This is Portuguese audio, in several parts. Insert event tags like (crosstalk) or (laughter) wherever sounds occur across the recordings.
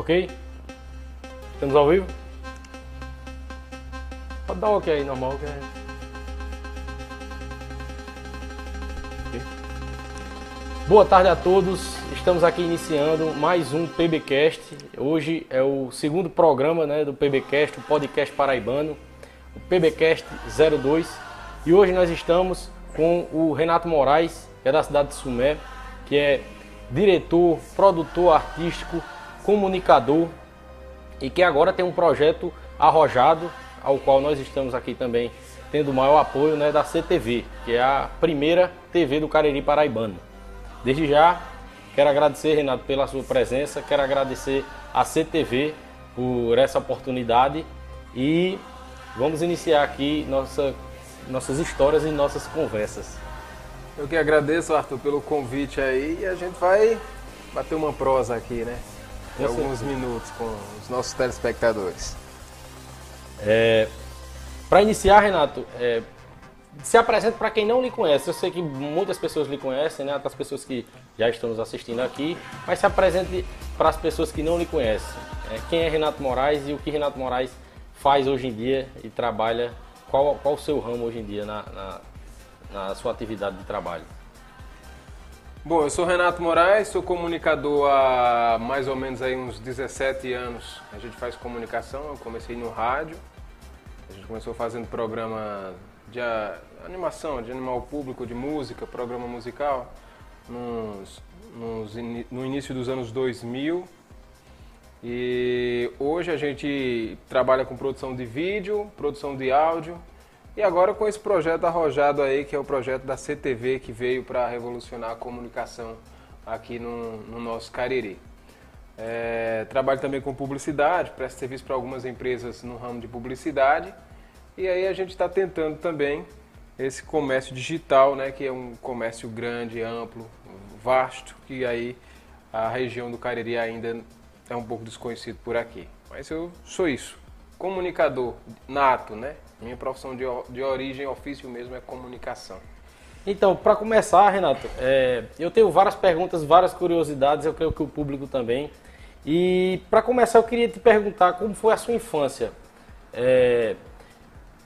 Ok? Estamos ao vivo? Pode dar ok aí, normal. Que é... Boa tarde a todos. Estamos aqui iniciando mais um PBcast. Hoje é o segundo programa né, do PBcast, o podcast paraibano, o PBcast 02. E hoje nós estamos com o Renato Moraes, que é da cidade de Sumé, que é diretor, produtor artístico, comunicador e que agora tem um projeto arrojado, ao qual nós estamos aqui também tendo o maior apoio né, da CTV, que é a primeira TV do Cariri Paraibano. Desde já, quero agradecer, Renato, pela sua presença, quero agradecer a CTV por essa oportunidade e vamos iniciar aqui nossa, nossas histórias e nossas conversas. Eu que agradeço, Arthur, pelo convite aí e a gente vai bater uma prosa aqui, né? De alguns minutos com os nossos telespectadores. É, para iniciar, Renato, é, se apresente para quem não lhe conhece. Eu sei que muitas pessoas lhe conhecem, né? As pessoas que já estão nos assistindo aqui, mas se apresente para as pessoas que não lhe conhecem. É, quem é Renato Moraes e o que Renato Moraes faz hoje em dia e trabalha? Qual, qual o seu ramo hoje em dia na, na, na sua atividade de trabalho? Bom, eu sou Renato Moraes, sou comunicador há mais ou menos aí uns 17 anos. A gente faz comunicação, eu comecei no rádio. A gente começou fazendo programa de animação, de animal público, de música, programa musical, nos, nos, no início dos anos 2000. E hoje a gente trabalha com produção de vídeo, produção de áudio e agora com esse projeto arrojado aí, que é o projeto da CTV, que veio para revolucionar a comunicação aqui no, no nosso Cariri. É, trabalho também com publicidade, presto serviço para algumas empresas no ramo de publicidade. E aí a gente está tentando também esse comércio digital, né, que é um comércio grande, amplo, vasto, que aí a região do Cariri ainda é um pouco desconhecido por aqui. Mas eu sou isso, comunicador nato, né? Minha profissão de, de origem, ofício mesmo, é comunicação. Então, para começar, Renato, é, eu tenho várias perguntas, várias curiosidades, eu creio que o público também. E para começar, eu queria te perguntar como foi a sua infância. É,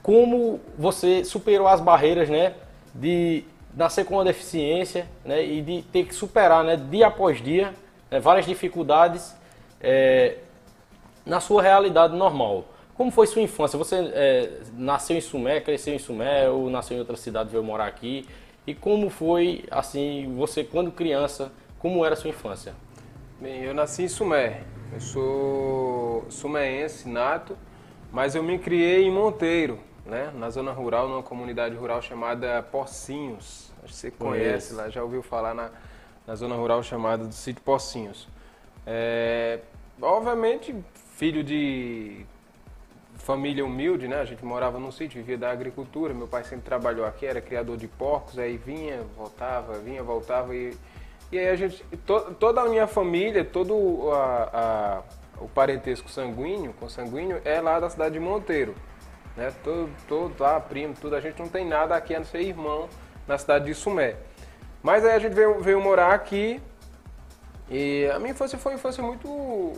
como você superou as barreiras, né, de nascer com uma deficiência, né, e de ter que superar, né, dia após dia, né, várias dificuldades é, na sua realidade normal. Como foi sua infância? Você é, nasceu em Sumé, cresceu em Sumé ou nasceu em outra cidade e veio morar aqui? E como foi, assim, você quando criança, como era sua infância? Bem, eu nasci em Sumé. Eu sou suméense nato, mas eu me criei em Monteiro, né? na zona rural, numa comunidade rural chamada Pocinhos. Acho que você conhece lá, já ouviu falar na, na zona rural chamada do sítio Pocinhos. É, obviamente, filho de família humilde, né? A gente morava num sítio, vivia da agricultura. Meu pai sempre trabalhou aqui, era criador de porcos, aí vinha, voltava, vinha, voltava e e aí a gente, to, toda a minha família, todo a, a, o parentesco sanguíneo, consanguíneo, é lá da cidade de Monteiro. Né? Todo, todo lá, primo, tudo, a gente não tem nada aqui a não ser irmão na cidade de Sumé. Mas aí a gente veio, veio morar aqui e a minha infância foi uma infância muito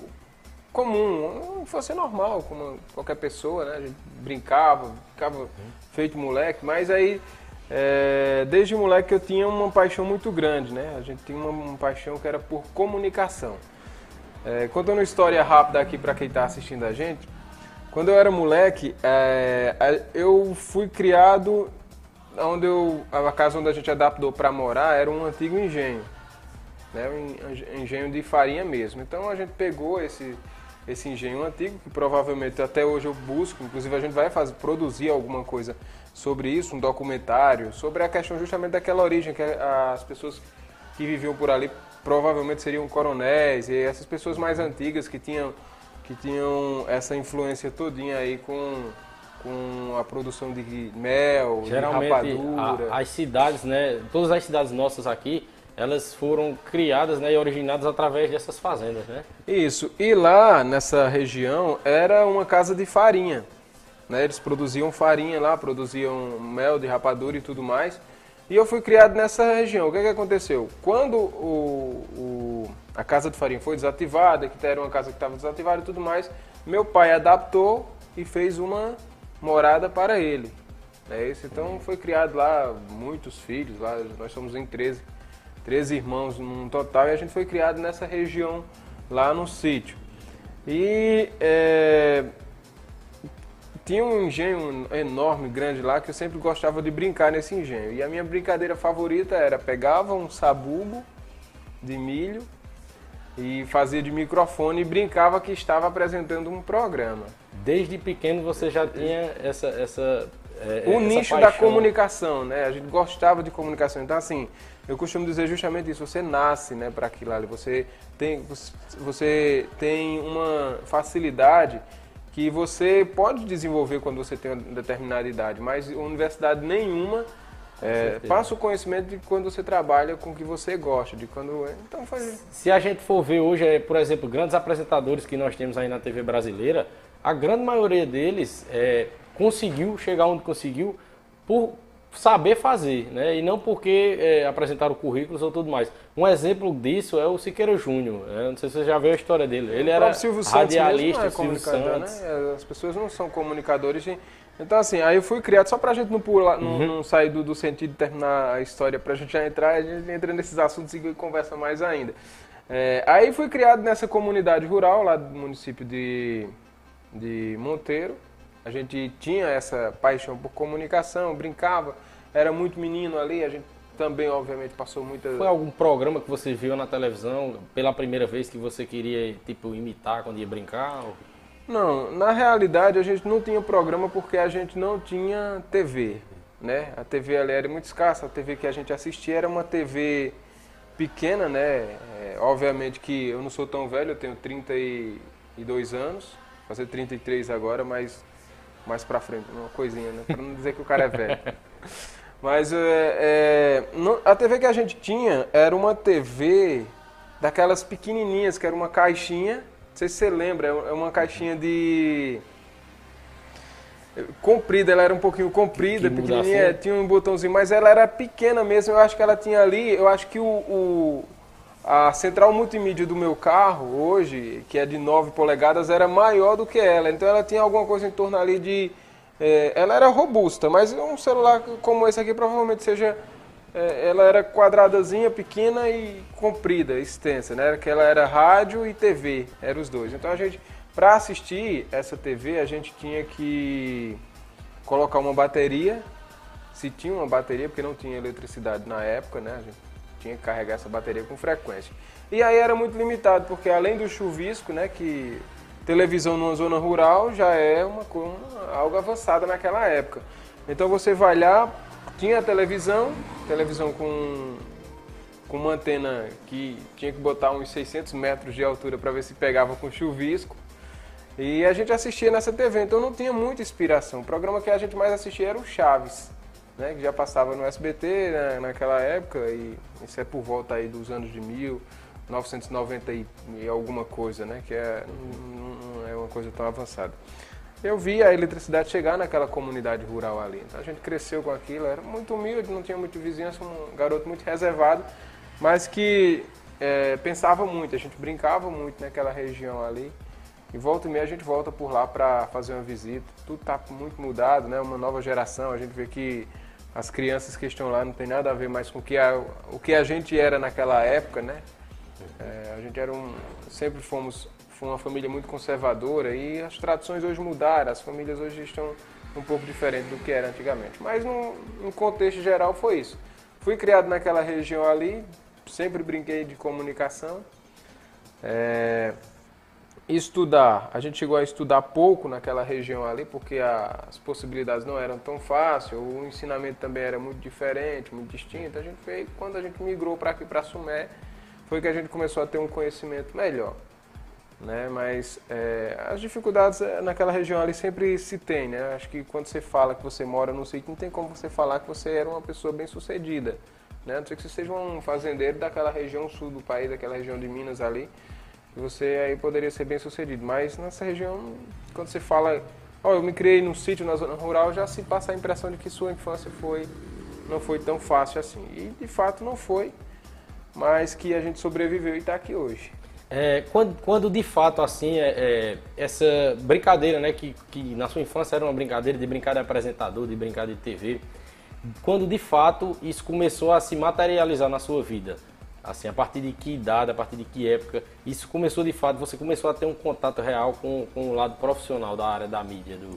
comum, infância normal, como qualquer pessoa, né? A gente brincava, ficava feito moleque, mas aí é, desde moleque eu tinha uma paixão muito grande, né? A gente tinha uma, uma paixão que era por comunicação. É, contando uma história rápida aqui para quem está assistindo a gente, quando eu era moleque, é, eu fui criado onde eu, a casa onde a gente adaptou para morar era um antigo engenho, né? Um engenho de farinha mesmo. Então a gente pegou esse esse engenho antigo que provavelmente até hoje eu busco, inclusive a gente vai fazer produzir alguma coisa sobre isso, um documentário, sobre a questão justamente daquela origem, que as pessoas que viviam por ali provavelmente seriam coronéis e essas pessoas mais antigas que tinham, que tinham essa influência todinha aí com, com a produção de mel, Geralmente, de rapadura. A, as cidades, né, todas as cidades nossas aqui, elas foram criadas né, e originadas através dessas fazendas, né? Isso. E lá nessa região era uma casa de farinha. Né? Eles produziam farinha lá, produziam mel de rapadura e tudo mais. E eu fui criado nessa região. O que, que aconteceu? Quando o, o, a casa de farinha foi desativada, que era uma casa que estava desativada e tudo mais, meu pai adaptou e fez uma morada para ele. É isso. Então foi criado lá muitos filhos, lá nós somos em 13, 13 irmãos no total, e a gente foi criado nessa região lá no sítio. E é, tinha um engenho enorme, grande lá, que eu sempre gostava de brincar nesse engenho. E a minha brincadeira favorita era pegava um sabugo de milho e fazia de microfone e brincava que estava apresentando um programa. Desde pequeno você já tinha essa, essa é, o nicho paixão. da comunicação, né? A gente gostava de comunicação. Então, assim, eu costumo dizer justamente isso. Você nasce, né, para aquilo ali. Você tem, você tem uma facilidade que você pode desenvolver quando você tem uma determinada idade, mas universidade nenhuma é, passa o conhecimento de quando você trabalha com o que você gosta, de quando. Então faz... Se a gente for ver hoje, é, por exemplo, grandes apresentadores que nós temos aí na TV brasileira, a grande maioria deles é, conseguiu chegar onde conseguiu por saber fazer, né? E não porque é, apresentaram currículos ou tudo mais. Um exemplo disso é o Siqueira Júnior. Né? Não sei se você já viu a história dele. Ele era radialista, é Silvio Santos. Né? As pessoas não são comunicadores. Então, assim, aí eu fui criado só pra gente não, pular, não, uhum. não sair do, do, sentido de terminar a história, pra gente já entrar, a gente entra nesses assuntos e conversa mais ainda. É, aí fui criado nessa comunidade rural lá do município de, de Monteiro. A gente tinha essa paixão por comunicação, brincava, era muito menino ali, a gente também, obviamente, passou muita. Foi algum programa que você viu na televisão pela primeira vez que você queria, tipo, imitar quando ia brincar? Não, na realidade a gente não tinha programa porque a gente não tinha TV, né? A TV ali era muito escassa, a TV que a gente assistia era uma TV pequena, né? É, obviamente que eu não sou tão velho, eu tenho 32 anos, fazer 33 agora, mas mais pra frente, uma coisinha, né? Pra não dizer que o cara é velho. Mas é, é, a TV que a gente tinha era uma TV daquelas pequenininhas, que era uma caixinha, não sei se você lembra, é uma caixinha de comprida, ela era um pouquinho comprida, pequenininha, assim. tinha um botãozinho, mas ela era pequena mesmo, eu acho que ela tinha ali, eu acho que o, o a central multimídia do meu carro hoje, que é de 9 polegadas, era maior do que ela. Então ela tinha alguma coisa em torno ali de. É, ela era robusta, mas um celular como esse aqui provavelmente seja. É, ela era quadradazinha, pequena e comprida, extensa, né? Que ela era rádio e TV, eram os dois. Então a gente, para assistir essa TV, a gente tinha que colocar uma bateria, se tinha uma bateria, porque não tinha eletricidade na época, né? A gente tinha que carregar essa bateria com frequência. E aí era muito limitado, porque além do chuvisco, né, que televisão numa zona rural já é uma, uma algo avançada naquela época. Então você vai lá, tinha televisão, televisão com, com uma antena que tinha que botar uns 600 metros de altura para ver se pegava com chuvisco. E a gente assistia nessa TV, então não tinha muita inspiração. O programa que a gente mais assistia era o Chaves né, que já passava no SBT né, naquela época, e isso é por volta aí dos anos de 1990 e, e alguma coisa, né, que é, não, não é uma coisa tão avançada. Eu vi a eletricidade chegar naquela comunidade rural ali. Então a gente cresceu com aquilo, era muito humilde, não tinha muito vizinhança, um garoto muito reservado, mas que é, pensava muito, a gente brincava muito naquela região ali. E volta e meia a gente volta por lá para fazer uma visita. Tudo está muito mudado, né? Uma nova geração. A gente vê que as crianças que estão lá não tem nada a ver mais com o que a, o que a gente era naquela época, né? É, a gente era um, sempre fomos foi uma família muito conservadora e as tradições hoje mudaram, as famílias hoje estão um pouco diferentes do que era antigamente. Mas no, no contexto geral foi isso. Fui criado naquela região ali, sempre brinquei de comunicação. É, estudar, a gente chegou a estudar pouco naquela região ali, porque as possibilidades não eram tão fáceis, o ensinamento também era muito diferente, muito distinto. A gente fez, quando a gente migrou para aqui, para Sumé, foi que a gente começou a ter um conhecimento melhor. Né? Mas é, as dificuldades é, naquela região ali sempre se tem, né? Acho que quando você fala que você mora no sítio, não tem como você falar que você era uma pessoa bem sucedida. Né? A não ser que você seja um fazendeiro daquela região sul do país, daquela região de Minas ali, você aí poderia ser bem sucedido. Mas nessa região, quando você fala, ó, oh, eu me criei num sítio na zona rural, já se passa a impressão de que sua infância foi não foi tão fácil assim. E de fato não foi, mas que a gente sobreviveu e está aqui hoje. É, quando, quando, de fato assim é, é, essa brincadeira, né, que, que na sua infância era uma brincadeira de brincar de apresentador, de brincar de TV, quando de fato isso começou a se materializar na sua vida, assim a partir de que idade, a partir de que época isso começou de fato, você começou a ter um contato real com, com o lado profissional da área da mídia? Do,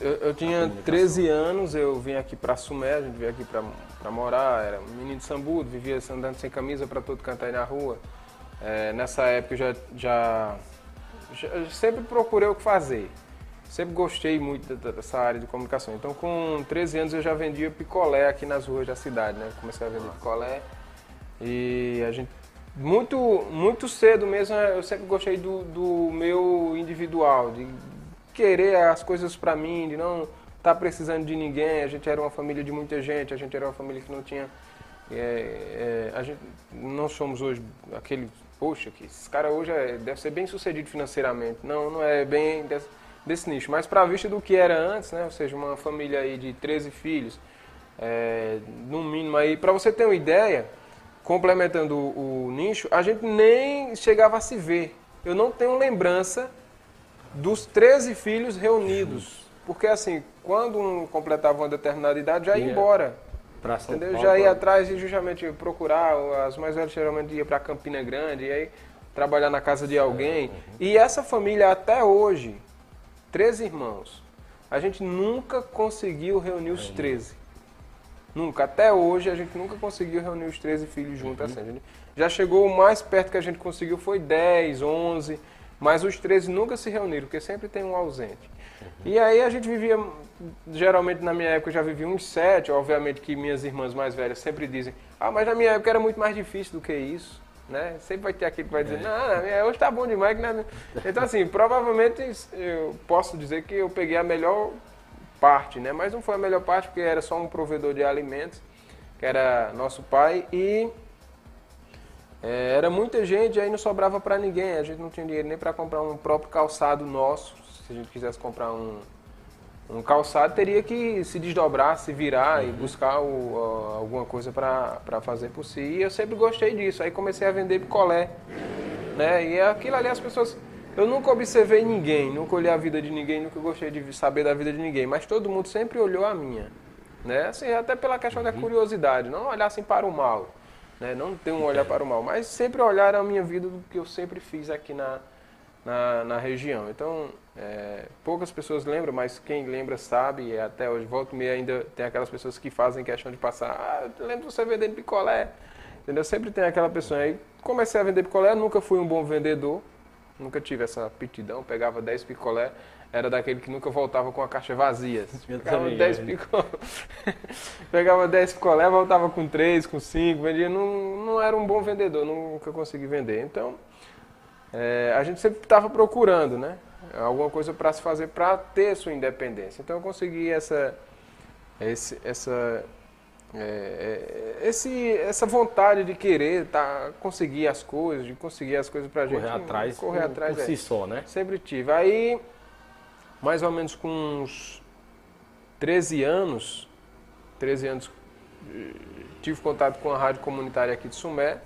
eu, eu tinha 13 anos, eu vim aqui para Sumé, a gente veio aqui para morar, era um menino de Sambudo, vivia andando sem camisa para todo cantar aí na rua. É, nessa época eu já, já, já, sempre procurei o que fazer. Sempre gostei muito dessa área de comunicação. Então, com 13 anos, eu já vendia picolé aqui nas ruas da cidade, né? Comecei a vender picolé. E a gente, muito, muito cedo mesmo, eu sempre gostei do, do meu individual, de querer as coisas para mim, de não estar tá precisando de ninguém. A gente era uma família de muita gente, a gente era uma família que não tinha. É, é, a gente, não somos hoje aquele poxa, que esse cara hoje é, deve ser bem sucedido financeiramente. Não, não é bem desse, desse nicho. Mas para vista do que era antes, né? Ou seja, uma família aí de 13 filhos, é, no mínimo aí, para você ter uma ideia, complementando o, o nicho, a gente nem chegava a se ver. Eu não tenho lembrança dos 13 filhos reunidos. Porque assim, quando um completava uma determinada idade, já ia embora. Pra São Entendeu? Paulo, Já ia atrás e justamente procurar, as mais velhas geralmente ia para Campina Grande, e aí trabalhar na casa de alguém. Uhum. E essa família até hoje, 13 irmãos, a gente nunca conseguiu reunir os 13. Nunca. Até hoje a gente nunca conseguiu reunir os 13 filhos juntos uhum. assim. já chegou o mais perto que a gente conseguiu foi 10, 11, mas os 13 nunca se reuniram, porque sempre tem um ausente. E aí a gente vivia, geralmente na minha época eu já vivia uns sete, obviamente que minhas irmãs mais velhas sempre dizem, ah, mas na minha época era muito mais difícil do que isso. Né? Sempre vai ter aquele que vai dizer, é. não, hoje tá bom demais. Né? Então, assim, provavelmente eu posso dizer que eu peguei a melhor parte, né? Mas não foi a melhor parte porque era só um provedor de alimentos, que era nosso pai, e é, era muita gente, aí não sobrava para ninguém. A gente não tinha dinheiro nem para comprar um próprio calçado nosso se a gente quisesse comprar um, um calçado, teria que se desdobrar, se virar uhum. e buscar o, alguma coisa para fazer por si. E eu sempre gostei disso. Aí comecei a vender picolé. Né? E aquilo ali as pessoas. Eu nunca observei ninguém, nunca olhei a vida de ninguém, nunca gostei de saber da vida de ninguém, mas todo mundo sempre olhou a minha. Né? Assim, até pela questão uhum. da curiosidade, não olhar assim para o mal. Né? Não ter um olhar para o mal, mas sempre olhar a minha vida do que eu sempre fiz aqui na, na, na região. Então, é, poucas pessoas lembram, mas quem lembra sabe, até hoje, volta e meia, ainda tem aquelas pessoas que fazem questão de passar, ah, eu lembro você vendendo picolé, entendeu? Sempre tem aquela pessoa aí. Comecei a vender picolé, nunca fui um bom vendedor, nunca tive essa aptidão, pegava 10 picolé, era daquele que nunca voltava com a caixa vazia. (laughs) Pegava 10 é. picolé, (laughs) pegava 10 picolé, voltava com 3, com 5, vendia, não, não era um bom vendedor, nunca consegui vender. Então, é, a gente sempre estava procurando, né? Alguma coisa para se fazer para ter sua independência. Então eu consegui essa, esse, essa, é, é, esse, essa vontade de querer tá, conseguir as coisas, de conseguir as coisas para a gente. Correr atrás, correr por, atrás por é. si só, né? Sempre tive. Aí, mais ou menos com uns 13 anos, 13 anos, eh, tive contato com a rádio comunitária aqui de Sumé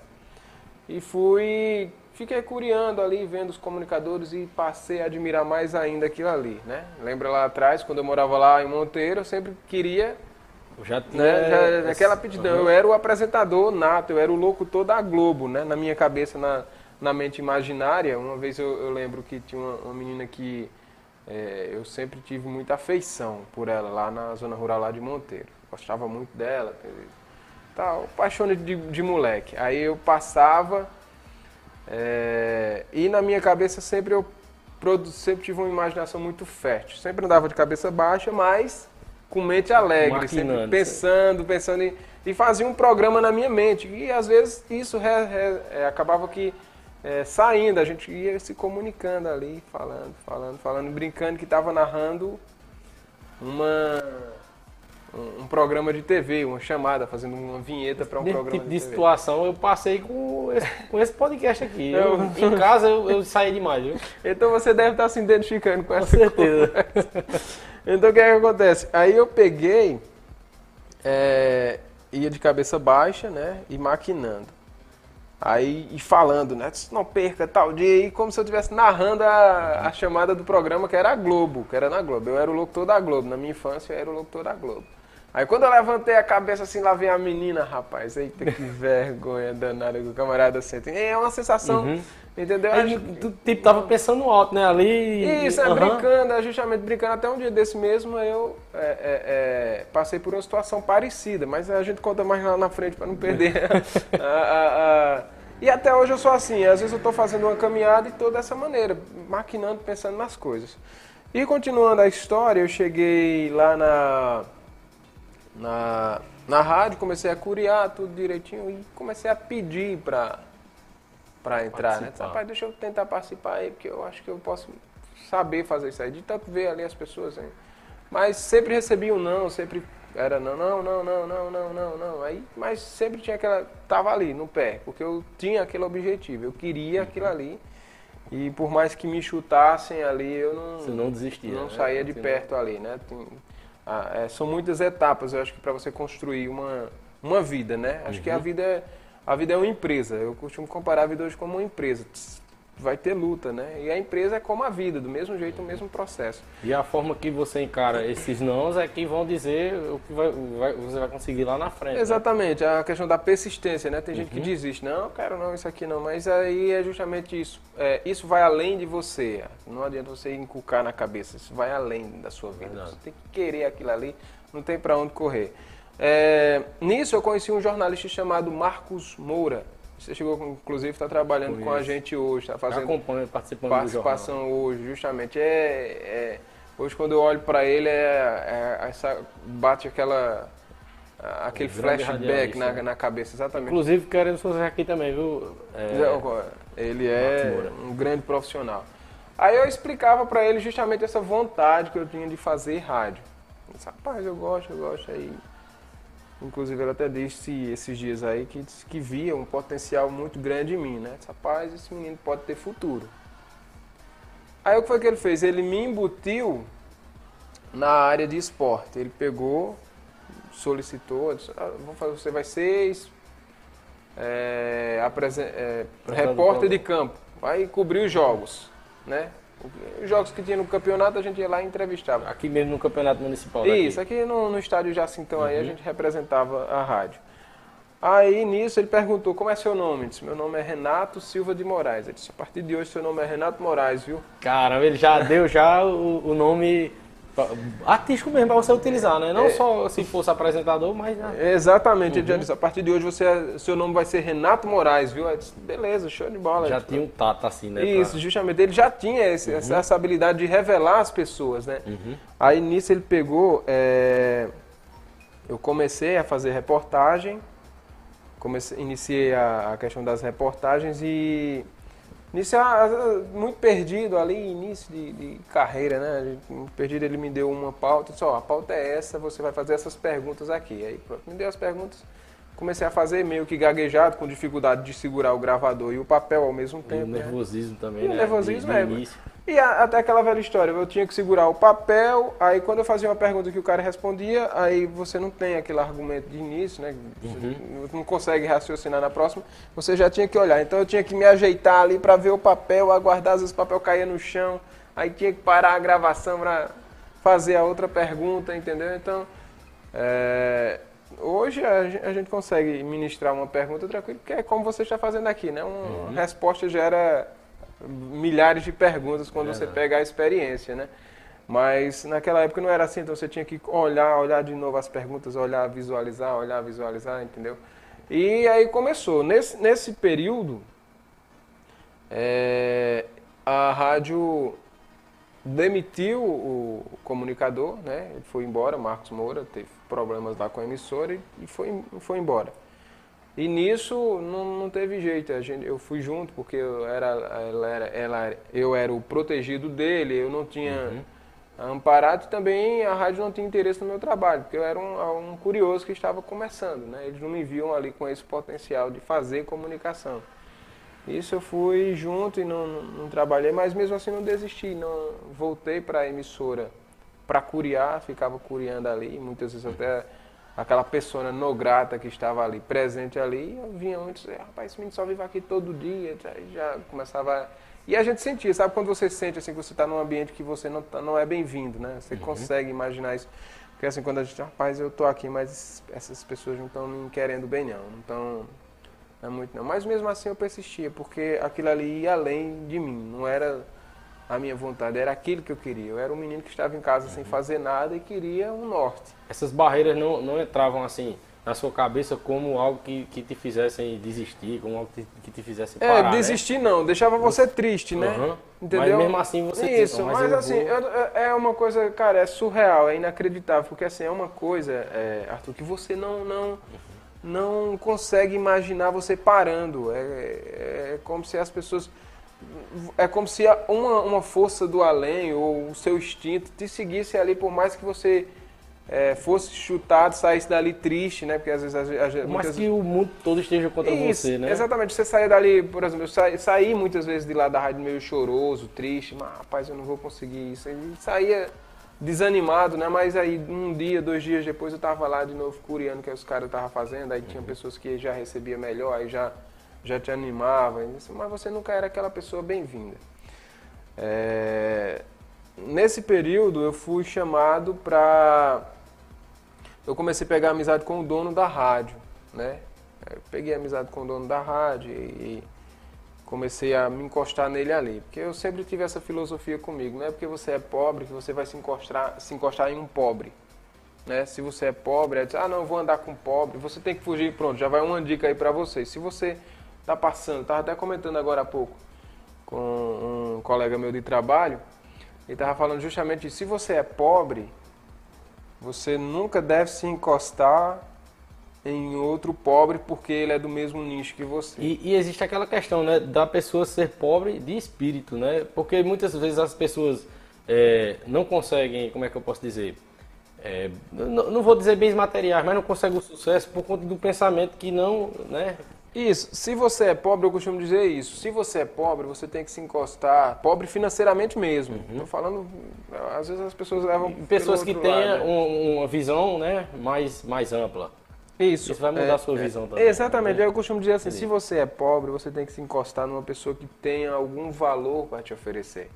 e fui fiquei curiando ali, vendo os comunicadores e passei a admirar mais ainda aquilo ali, né? Lembra lá atrás, quando eu morava lá em Monteiro, eu sempre queria... Eu já tinha... Né, já, aquela aptidão, uhum. eu era o apresentador nato, eu era o locutor da Globo, né? Na minha cabeça, na, na mente imaginária, uma vez eu, eu lembro que tinha uma, uma menina que é, eu sempre tive muita afeição por ela, lá na zona rural lá de Monteiro. Gostava muito dela, tal, paixão de, de moleque. Aí eu passava é, e na minha cabeça sempre eu sempre tive uma imaginação muito fértil. Sempre andava de cabeça baixa, mas com mente alegre, sempre pensando, pensando em, e fazia um programa na minha mente. E às vezes isso re, re, é, acabava que é, saindo, a gente ia se comunicando ali, falando, falando, falando, brincando que estava narrando uma um, programa de TV, uma chamada, fazendo uma vinheta para um programa tipo de, de situação eu passei com esse, com esse podcast aqui. Eu, em casa eu, eu saí demais, viu? Então você deve estar se identificando com, com essa certeza. Então o que, é que acontece? Aí eu peguei é, ia de cabeça baixa, né? E maquinando. Aí, e falando, né? Não perca tal dia, e como se eu estivesse narrando a, a, chamada do programa que era a Globo, que era na Globo. Eu era o locutor da Globo, na minha infância eu era o locutor da Globo. Aí quando eu levantei a cabeça assim, lá vem a menina, rapaz, eita que (laughs) vergonha danada que o camarada sente. É uma sensação, uhum. entendeu? Aí, tu tipo, tava pensando alto, né, ali. Isso, é uhum. brincando, é justamente brincando. Até um dia desse mesmo eu é, é, é, passei por uma situação parecida, mas a gente conta mais lá na frente para não perder (laughs) a, a, a, E até hoje eu sou assim, às vezes eu estou fazendo uma caminhada e estou dessa maneira, maquinando, pensando nas coisas. E continuando a história, eu cheguei lá na na, na rádio, comecei a curiar tudo direitinho e comecei a pedir para para entrar, né? participar. né? Rapaz, deixa eu tentar participar aí, porque eu acho que eu posso saber fazer isso aí. De tanto ver ali as pessoas, hein? Mas sempre recebi um não, sempre era não, não, não, não, não, não, não, não. Aí, mas sempre tinha aquela. Tava ali no pé, porque eu tinha aquele objetivo, eu queria uhum. aquilo ali. E por mais que me chutassem ali, eu não. Você não desistia. Não né? saía de perto ali, né? Ah, é, são muitas etapas, eu acho que para você construir uma, uma vida, né? Acho uhum. que a uhum. vida, é, a vida é uma empresa. Eu costumo comparar a vida hoje como uma empresa. Vai ter luta, né? E a empresa é como a vida, do mesmo jeito, o mesmo processo. E a forma que você encara esses nãos é que vão dizer o que vai, vai, você vai conseguir lá na frente. Né? Exatamente, né? a questão da persistência, né? Tem gente uhum. que desiste, não, quero não, isso aqui não. Mas aí é justamente isso. É, isso vai além de você. Não adianta você inculcar na cabeça, isso vai além da sua vida. Verdade. Você tem que querer aquilo ali, não tem para onde correr. É, nisso eu conheci um jornalista chamado Marcos Moura. Você chegou, inclusive, está trabalhando com, a gente hoje, está fazendo acompanha, participando participação hoje, justamente. É, é, hoje, quando eu olho para ele, é, é, essa, bate aquela aquele flashback na, na cabeça, exatamente. Inclusive, queremos fazer aqui também, viu? É, ele é um grande profissional. Aí eu explicava para ele justamente essa vontade que eu tinha de fazer rádio. disse, Rapaz, eu gosto, eu gosto. Aí Inclusive, ela até disse esses dias aí que, que via um potencial muito grande em mim, né? Disse, Rapaz, esse menino pode ter futuro. Aí o que foi que ele fez? Ele me embutiu na área de esporte. Ele pegou, solicitou, disse, ah, vou fazer, você vai ser é, é, repórter de campo, vai cobrir os jogos, né? Os jogos que tinha no campeonato, a gente ia lá e entrevistava. Aqui mesmo no campeonato municipal? Isso, aqui no, no estádio Jacintão uhum. aí a uhum. gente representava a rádio. Aí nisso ele perguntou, como é seu nome? Eu disse, meu nome é Renato Silva de Moraes. Ele disse, a partir de hoje seu nome é Renato Moraes, viu? Caramba, ele já deu já o, o nome artístico mesmo para você utilizar, né? Não é, só se fosse apresentador, mas. Né? Exatamente, uhum. ele já disse: a partir de hoje você, seu nome vai ser Renato Moraes, viu? Disse, Beleza, show de bola. Já tinha um tato assim, né? Isso, pra... justamente. Ele já tinha esse, uhum. essa, essa, habilidade de revelar as pessoas, né? Uhum. Aí nisso ele pegou. É... Eu comecei a fazer reportagem, comecei, iniciei a, a questão das reportagens e Início, muito perdido ali, início de, de, carreira, né? Perdido, ele me deu uma pauta, disse, ó, a pauta é essa, você vai fazer essas perguntas aqui. Aí pronto, me deu as perguntas, comecei a fazer meio que gaguejado, com dificuldade de segurar o gravador e o papel ao mesmo tempo. E o né? nervosismo né? também, e né? O nervosismo, é. E a, até aquela velha história, eu tinha que segurar o papel, aí quando eu fazia uma pergunta que o cara respondia, aí você não tem aquele argumento de início, né? Uhum. Não consegue raciocinar na próxima, você já tinha que olhar. Então eu tinha que me ajeitar ali para ver o papel, aguardar, às vezes o papel caía no chão, aí tinha que parar a gravação para fazer a outra pergunta, entendeu? Então, é, hoje a gente consegue ministrar uma pergunta tranquila, que é como você está fazendo aqui, né? Uma uhum. resposta gera milhares de perguntas quando é, você pega a experiência, né? Mas naquela época não era assim, então você tinha que olhar, olhar de novo as perguntas, olhar, visualizar, olhar, visualizar, entendeu? E aí começou. Nesse, nesse período, é, a rádio demitiu o comunicador, né? Ele foi embora, Marcos Moura, teve problemas lá com a emissora e foi, foi embora. E nisso não, não teve jeito, a gente, eu fui junto porque eu era, ela era, ela, eu era o protegido dele, eu não tinha uhum. amparado e também a rádio não tinha interesse no meu trabalho, porque eu era um, um, curioso que estava começando, né? eles não me viam ali com esse potencial de fazer comunicação. Isso eu fui junto e não, não, não trabalhei, mas mesmo assim não desisti, não voltei para a emissora para curiar, ficava curiando ali, muitas vezes até aquela pessoa no grata que estava ali, presente ali, eu vinha antes, rapaz, esse menino só vive aqui todo dia, já, já começava... E a gente sentia, sabe quando você sente assim que você está num ambiente que você não, tá, não é bem-vindo, né? Você uhum. consegue imaginar isso. Porque assim, quando a gente, rapaz, eu tô aqui, mas essas pessoas não estão me querendo bem não, não estão não é muito não. Mas mesmo assim eu persistia, porque aquilo ali ia além de mim, não era a minha vontade, era aquilo que eu queria. Eu era um menino que estava em casa sem fazer nada e queria um norte. Essas barreiras não, não entravam assim na sua cabeça como algo que, que te fizessem desistir, como algo que, que te fizesse é, parar, É, desistir né? não, deixava você triste, né? Uhum. Entendeu? Mas mesmo assim você... Isso, mas, mas assim, vou... eu, é uma coisa, cara, é surreal, é inacreditável, porque assim, é uma coisa, é, Arthur, que você não, não, não consegue imaginar você parando. É, é como se as pessoas é como se uma, uma força do além ou o seu instinto te seguisse ali, por mais que você é, fosse chutado, saísse dali triste, né? Porque às vezes. Às, Mas muitas... que o mundo todo esteja contra Isso, você, né? Exatamente. Você saía dali, por exemplo, eu saí, saí, muitas vezes de lá da rádio meio choroso, triste, mas rapaz, eu não vou conseguir isso. E saía desanimado, né? Mas aí um dia, dois dias depois eu tava lá de novo curiando o que os caras estavam fazendo, aí uhum. tinha pessoas que já recebia melhor, aí já já te animava, mas você nunca era aquela pessoa bem-vinda. É... Nesse período eu fui chamado para. Eu comecei a pegar amizade com o dono da rádio, né? Eu peguei amizade com o dono da rádio e comecei a me encostar nele ali. Porque eu sempre tive essa filosofia comigo. Não é porque você é pobre que você vai se encostar, se encostar em um pobre. Né? Se você é pobre, é dizer, ah, não, vou andar com pobre. Você tem que fugir. Pronto, já vai uma dica aí para vocês. Se você está passando. Estava até comentando agora há pouco com um colega meu de trabalho. Ele estava falando justamente se você é pobre, você nunca deve se encostar em outro pobre porque ele é do mesmo nicho que você. E, e, existe aquela questão, né, da pessoa ser pobre de espírito, né? Porque muitas vezes as pessoas é, não conseguem, como é que eu posso dizer? É, não, não, vou dizer bens materiais, mas não conseguem o sucesso por conta do pensamento que não, né, isso. Se você é pobre, eu costumo dizer isso. Se você é pobre, você tem que se encostar. Pobre financeiramente mesmo. Estou uhum. falando. Às vezes as pessoas levam. Pessoas que tenham um, uma visão né, mais, mais ampla. Isso. Isso vai mudar é, a sua é, visão também. Exatamente. Né? Eu costumo dizer assim: se você é pobre, você tem que se encostar numa pessoa que tenha algum valor para te oferecer.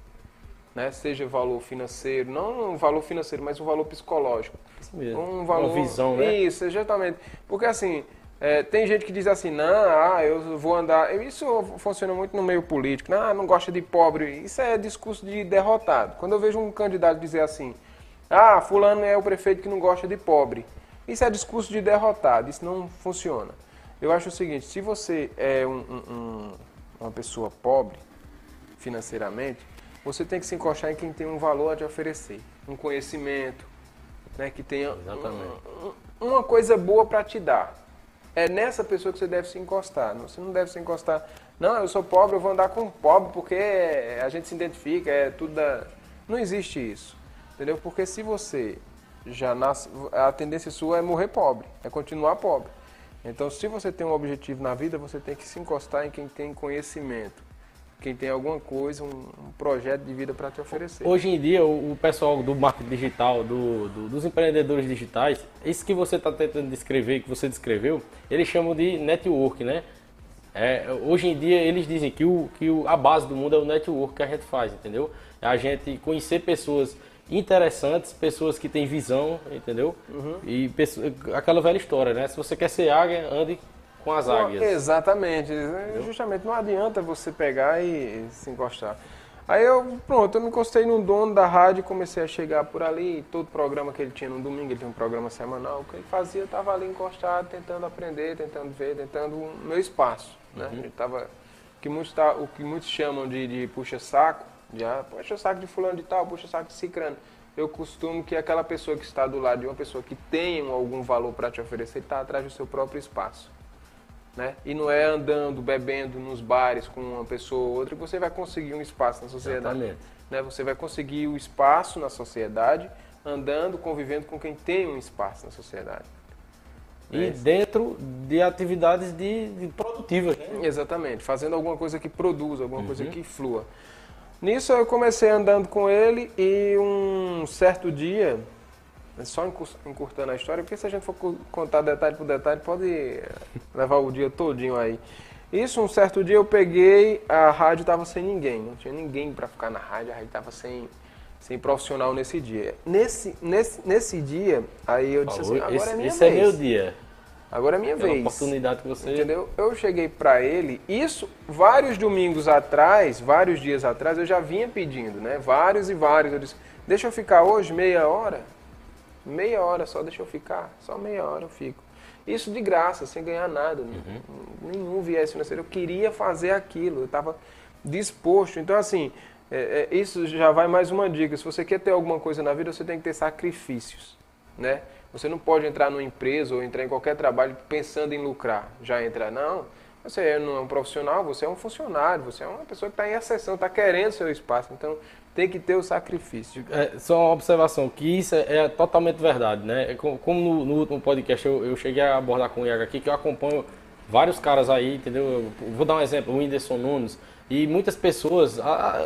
Né? Seja valor financeiro, não um valor financeiro, mas um valor psicológico. Isso mesmo. Um valor. Uma visão, né? Isso, exatamente. Porque assim. É, tem gente que diz assim, não, ah, eu vou andar. Isso funciona muito no meio político. Não, não gosta de pobre. Isso é discurso de derrotado. Quando eu vejo um candidato dizer assim, ah, fulano é o prefeito que não gosta de pobre. Isso é discurso de derrotado. Isso não funciona. Eu acho o seguinte, se você é um, um, uma pessoa pobre financeiramente, você tem que se encostar em quem tem um valor a te oferecer. Um conhecimento, né, que tenha um, uma coisa boa para te dar é nessa pessoa que você deve se encostar. Você não deve se encostar. Não, eu sou pobre, eu vou andar com pobre porque a gente se identifica, é tudo da... Não existe isso. Entendeu? Porque se você já nasce. A tendência sua é morrer pobre, é continuar pobre. Então, se você tem um objetivo na vida, você tem que se encostar em quem tem conhecimento quem tem alguma coisa, um, um projeto de vida para te oferecer. Hoje em dia, o, o pessoal do marketing digital, do, do, dos empreendedores digitais, isso que você está tentando descrever, que você descreveu, eles chamam de network, né? É, hoje em dia, eles dizem que, o, que o, a base do mundo é o network que a gente faz, entendeu? É a gente conhecer pessoas interessantes, pessoas que têm visão, entendeu? Uhum. E aquela velha história, né? Se você quer ser águia, ande com as águias. Exatamente. Entendeu? Justamente, não adianta você pegar e se encostar. Aí eu, pronto, eu me encostei no dono da rádio e comecei a chegar por ali. Todo programa que ele tinha no domingo, ele tinha um programa semanal, o que ele fazia, eu estava ali encostado, tentando aprender, tentando ver, tentando o meu espaço. Né? Uhum. Ele tava, que muitos tá, o que muitos chamam de, de puxa-saco, já ah, puxa saco de fulano de tal, puxa saco de cicrano. Eu costumo que aquela pessoa que está do lado de uma pessoa que tem algum valor para te oferecer, está atrás do seu próprio espaço. Né? E não é andando, bebendo nos bares com uma pessoa ou outra que você vai conseguir um espaço na sociedade. Né? Você vai conseguir o espaço na sociedade andando, convivendo com quem tem um espaço na sociedade. E é dentro de atividades de, de produtivas. Né? Exatamente, fazendo alguma coisa que produza, alguma uhum. coisa que flua. Nisso eu comecei andando com ele e um certo dia só encurtando a história, porque se a gente for contar detalhe por detalhe, pode levar o dia todinho aí. Isso, um certo dia eu peguei, a rádio estava sem ninguém, não tinha ninguém para ficar na rádio, a rádio estava sem, sem profissional nesse dia. Nesse, nesse, nesse dia, aí eu disse assim, agora esse, é minha esse vez. é meu dia. Agora é minha Aquela vez. oportunidade que você... Entendeu? Eu cheguei para ele, isso vários domingos atrás, vários dias atrás, eu já vinha pedindo, né? Vários e vários. Eu disse, deixa eu ficar hoje meia hora? Meia hora só, deixa eu ficar. Só meia hora eu fico. Isso de graça, sem ganhar nada. Uhum. Nenhum viés financeiro. Eu queria fazer aquilo, eu estava disposto. Então, assim, é, é, isso já vai mais uma dica. Se você quer ter alguma coisa na vida, você tem que ter sacrifícios, né? Você não pode entrar numa empresa ou entrar em qualquer trabalho pensando em lucrar. Já entrar, não. Você não é um profissional, você é um funcionário, você é uma pessoa que está em acessão, está querendo seu espaço. Então, tem que ter o sacrifício. É, só uma observação, que isso é, é totalmente verdade, né? É como, no, no, último podcast eu, eu, cheguei a abordar com o Iago aqui, que eu acompanho vários caras aí, entendeu? Eu vou dar um exemplo, o Whindersson Nunes, e muitas pessoas,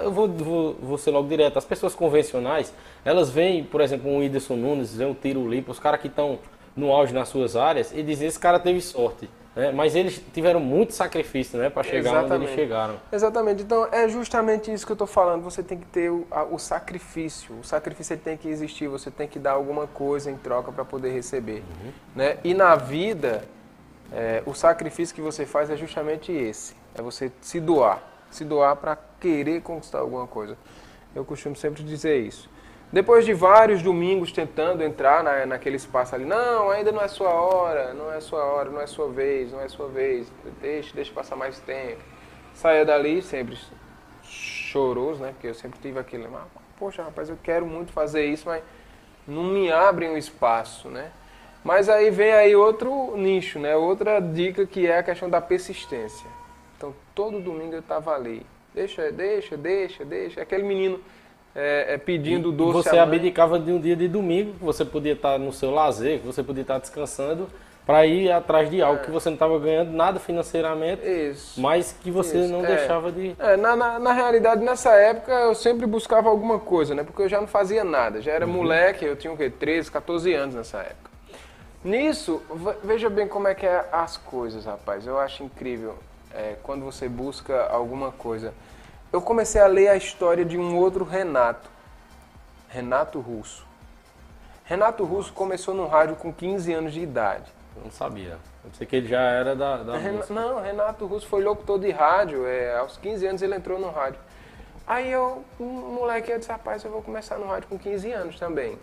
eu vou, vou, vou ser logo direto, as pessoas convencionais, elas veem, por exemplo, um Whindersson Nunes, um Tiro Lipa, os caras que estão no auge nas suas áreas, e dizem, esse cara teve sorte. Né? Mas eles tiveram muito sacrifício né, para chegar Exatamente. onde eles chegaram. Exatamente. Então é justamente isso que eu estou falando. Você tem que ter o, a, o sacrifício. O sacrifício tem que existir. Você tem que dar alguma coisa em troca para poder receber. Uhum. Né? E na vida, é, o sacrifício que você faz é justamente esse: é você se doar. Se doar para querer conquistar alguma coisa. Eu costumo sempre dizer isso. Depois de vários domingos tentando entrar na, naquele espaço ali, não, ainda não é sua hora, não é sua hora, não é sua vez, não é sua vez, deixa, deixa passar mais tempo. Saia dali sempre choroso, né? Porque eu sempre tive aquele, ah, poxa, rapaz, eu quero muito fazer isso, mas não me abrem o um espaço, né? Mas aí vem aí outro nicho, né? Outra dica que é a questão da persistência. Então, todo domingo eu estava ali. Deixa, deixa, deixa, deixa. Aquele menino é, é, pedindo e, doce. Você abdicava de um dia de domingo, que você podia estar no seu lazer, que você podia estar descansando, para ir atrás de algo é. que você não estava ganhando nada financeiramente, Isso. mas que você Isso. não é. deixava de. É, na, na, na, realidade, nessa época, eu sempre buscava alguma coisa, né? Porque eu já não fazia nada. Já era uhum. moleque, eu tinha o quê? 13, 14 anos nessa época. Nisso, veja bem como é que é as coisas, rapaz. Eu acho incrível é, quando você busca alguma coisa eu comecei a ler a história de um outro Renato, Renato Russo. Renato Russo começou no rádio com 15 anos de idade. Eu não sabia. Eu pensei que ele já era da, da Ren... Não, Renato Russo foi locutor de rádio. É, aos 15 anos ele entrou no rádio. Aí eu, um moleque, eu disse, rapaz, eu vou começar no rádio com 15 anos também.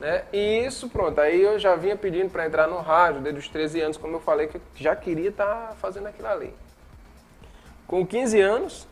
Né? E isso, pronto, aí eu já vinha pedindo para entrar no rádio desde os 13 anos, como eu falei, que eu já queria estar tá fazendo aquilo ali. Com 15 anos,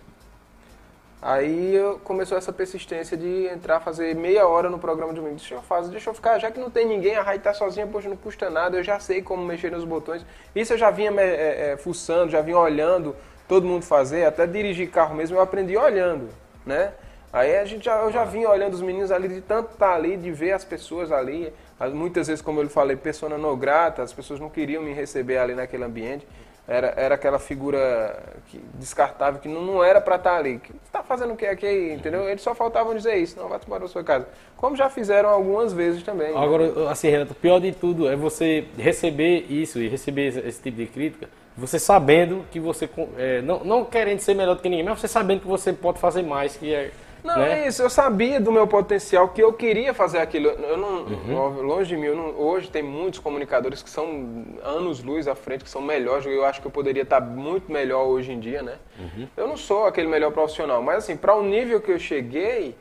aí começou essa persistência de entrar, fazer meia hora no programa de domingo. Deixa eu fazer, deixa eu ficar, já que não tem ninguém, a Raid tá sozinha, poxa, não custa nada, eu já sei como mexer nos botões. Isso eu já vinha é, é, fuçando, já vinha olhando todo mundo fazer, até dirigir carro mesmo eu aprendi olhando, né? Aí a gente já, eu já vinha olhando os meninos ali, de tanto estar tá ali, de ver as pessoas ali. Muitas vezes, como eu falei, pessoa não grata, as pessoas não queriam me receber ali naquele ambiente era, era aquela figura que, descartável que não, não era para estar tá ali. Que está fazendo o que aqui, entendeu? Eles só faltavam dizer isso, não, vai embora da sua casa. Como já fizeram algumas vezes também. Agora, né? assim, Renato, o pior de tudo é você receber isso e receber esse, esse tipo de crítica, você sabendo que você, é, não, não querendo ser melhor do que ninguém, mas você sabendo que você pode fazer mais, que é não, né? é isso. Eu sabia do meu potencial, que eu queria fazer aquilo. Eu não, uhum. Longe de mim, não, hoje tem muitos comunicadores que são anos-luz à frente, que são melhores. Eu acho que eu poderia estar muito melhor hoje em dia, né? Uhum. Eu não sou aquele melhor profissional, mas assim, para o nível que eu cheguei,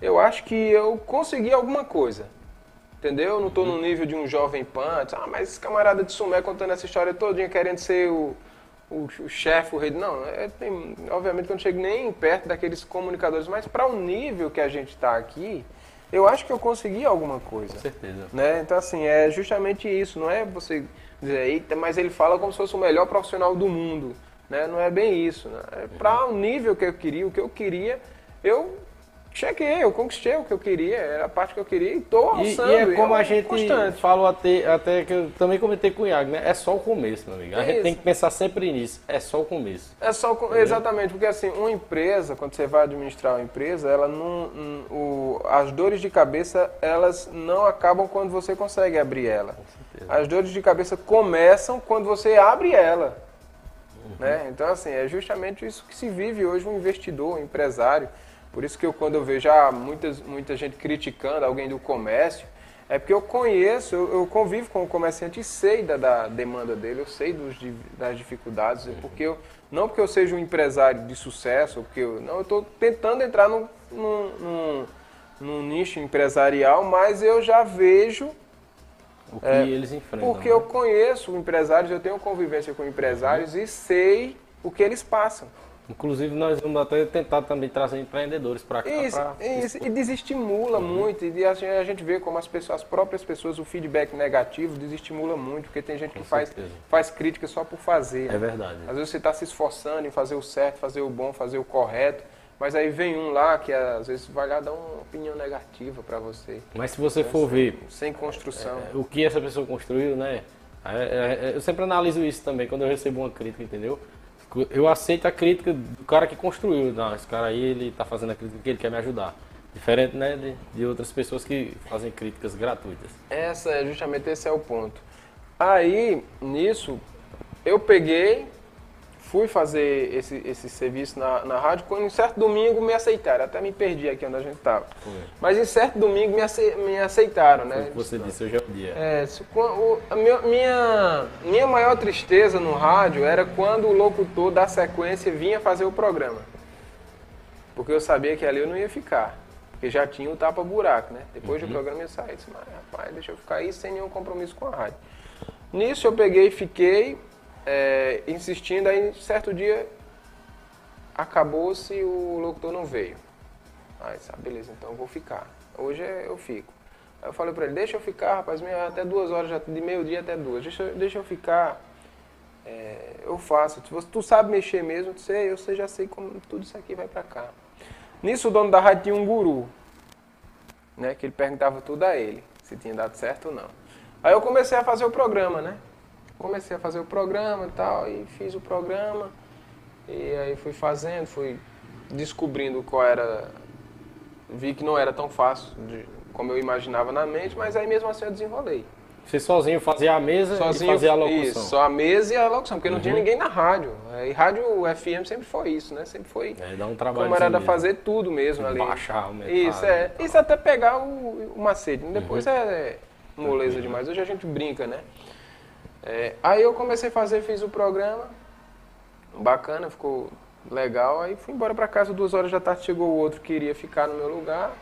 eu acho que eu consegui alguma coisa. Entendeu? Eu não estou uhum. no nível de um jovem pan. Ah, mas esse camarada de Sumé contando essa história todinha, querendo ser o o, o chefe, o rei. Não, é, tem, obviamente que eu não chego nem perto daqueles comunicadores, mas para o nível que a gente está aqui, eu acho que eu consegui alguma coisa. Com certeza. Né? Então, assim, é justamente isso. Não é você dizer, eita, mas ele fala como se fosse o melhor profissional do mundo. Né? Não é bem isso. Né? É para o nível que eu queria, o que eu queria, eu cheguei, eu conquistei o que eu queria, era a parte que eu queria e tô alçando. E, e é como eu, a gente constante. falou até, até que eu também comentei com o Iago, né? É só o começo, meu amigo. A gente Isso. tem que pensar sempre nisso. É só o começo. É só com- exatamente, porque assim, uma empresa, quando você vai administrar uma empresa, ela não, o- as dores de cabeça, elas não acabam quando você consegue abrir ela. As dores de cabeça começam quando você abre ela. Né? Então, assim, é justamente isso que se vive hoje um investidor, um empresário. Por isso que eu, quando eu vejo ah, muitas, muita gente criticando alguém do comércio, é porque eu conheço, eu, eu convivo com o comerciante e sei da, da demanda dele, eu sei dos, das dificuldades, é porque eu, não porque eu seja um empresário de sucesso, porque eu, não, eu estou tentando entrar num, num, num, num nicho empresarial, mas eu já vejo O que É, eles enfrentam. porque né? eu conheço empresários, eu tenho convivência com empresários e sei o que eles passam. Inclusive, nós vamos até tentar também trazer empreendedores para cá. Isso, pra- isso, e desestimula muito, e a gente, a gente vê como as pessoas, as próprias pessoas, o feedback negativo desestimula muito, porque tem gente que Com faz, certeza. faz crítica só por fazer. É verdade. Às vezes você está se esforçando em fazer o certo, fazer o bom, fazer o correto, mas aí vem um lá que às vezes vai lá dar uma opinião negativa para você, Mas se você for ver sem construção. o que essa pessoa construiu, né? É- é- é- eu sempre analiso isso também quando eu recebo uma crítica, entendeu? Eu aceito a crítica do cara que construiu. Não, esse cara aí, ele tá fazendo a crítica porque ele quer me ajudar. Diferente, né, de, de outras pessoas que fazem críticas gratuitas. Essa é justamente esse é o ponto. Aí, nisso, eu peguei, fui fazer esse, esse serviço na, na rádio, quando em certo domingo me aceitaram. Até me perdi aqui onde a gente estava. Foi. Mas em certo domingo me, ace- me aceitaram, Foi o né? que você disse, hoje é o dia. É, o- a minha, minha, minha maior tristeza no rádio era quando o locutor da sequência vinha fazer o programa. Porque eu sabia que ali eu não ia ficar. Porque já tinha o tapa-buraco, né? Depois do programa ia sair. Disse, mas rapaz, deixa eu ficar aí sem nenhum compromisso com a rádio. Nisso eu peguei e fiquei é, insistindo. Aí, certo dia, acabou-se o locutor não veio. Aí, sabe, beleza, então eu vou ficar. Hoje é- eu fico. Aí eu falei pra ele, deixa eu ficar, rapaz, até duas horas, já, de meio-dia até duas. Deixa, deixa eu ficar. É, eu faço. Você- tu sabe mexer mesmo, tu sei, eu sei, já sei como tudo isso aqui vai pra cá. Nisso o dono da rádio tinha um guru, né? Que ele perguntava tudo a ele, se tinha dado certo ou não. Aí eu comecei a fazer o programa, né? Comecei a fazer o programa e tal, e fiz o programa. E aí fui fazendo, fui descobrindo qual era. Vi que não era tão fácil de- como eu imaginava na mente, mas aí mesmo assim eu desenrolei. Você sozinho fazia a mesa Sozinho, e fazia a locução. Isso, só a mesa e a locução, porque não tinha ninguém na rádio. E rádio FM sempre foi isso, né? Sempre foi. É, dá um trabalho. Como era da fazer tudo mesmo ali. Baixar, aumentar, Isso, é. né? Isso até pegar o, o macete. Depois é moleza demais. Hoje a gente brinca, né? É, aí eu comecei a fazer, fiz o programa. Bacana, ficou legal. Aí fui embora pra casa, duas horas da tarde chegou o outro que iria ficar no meu lugar.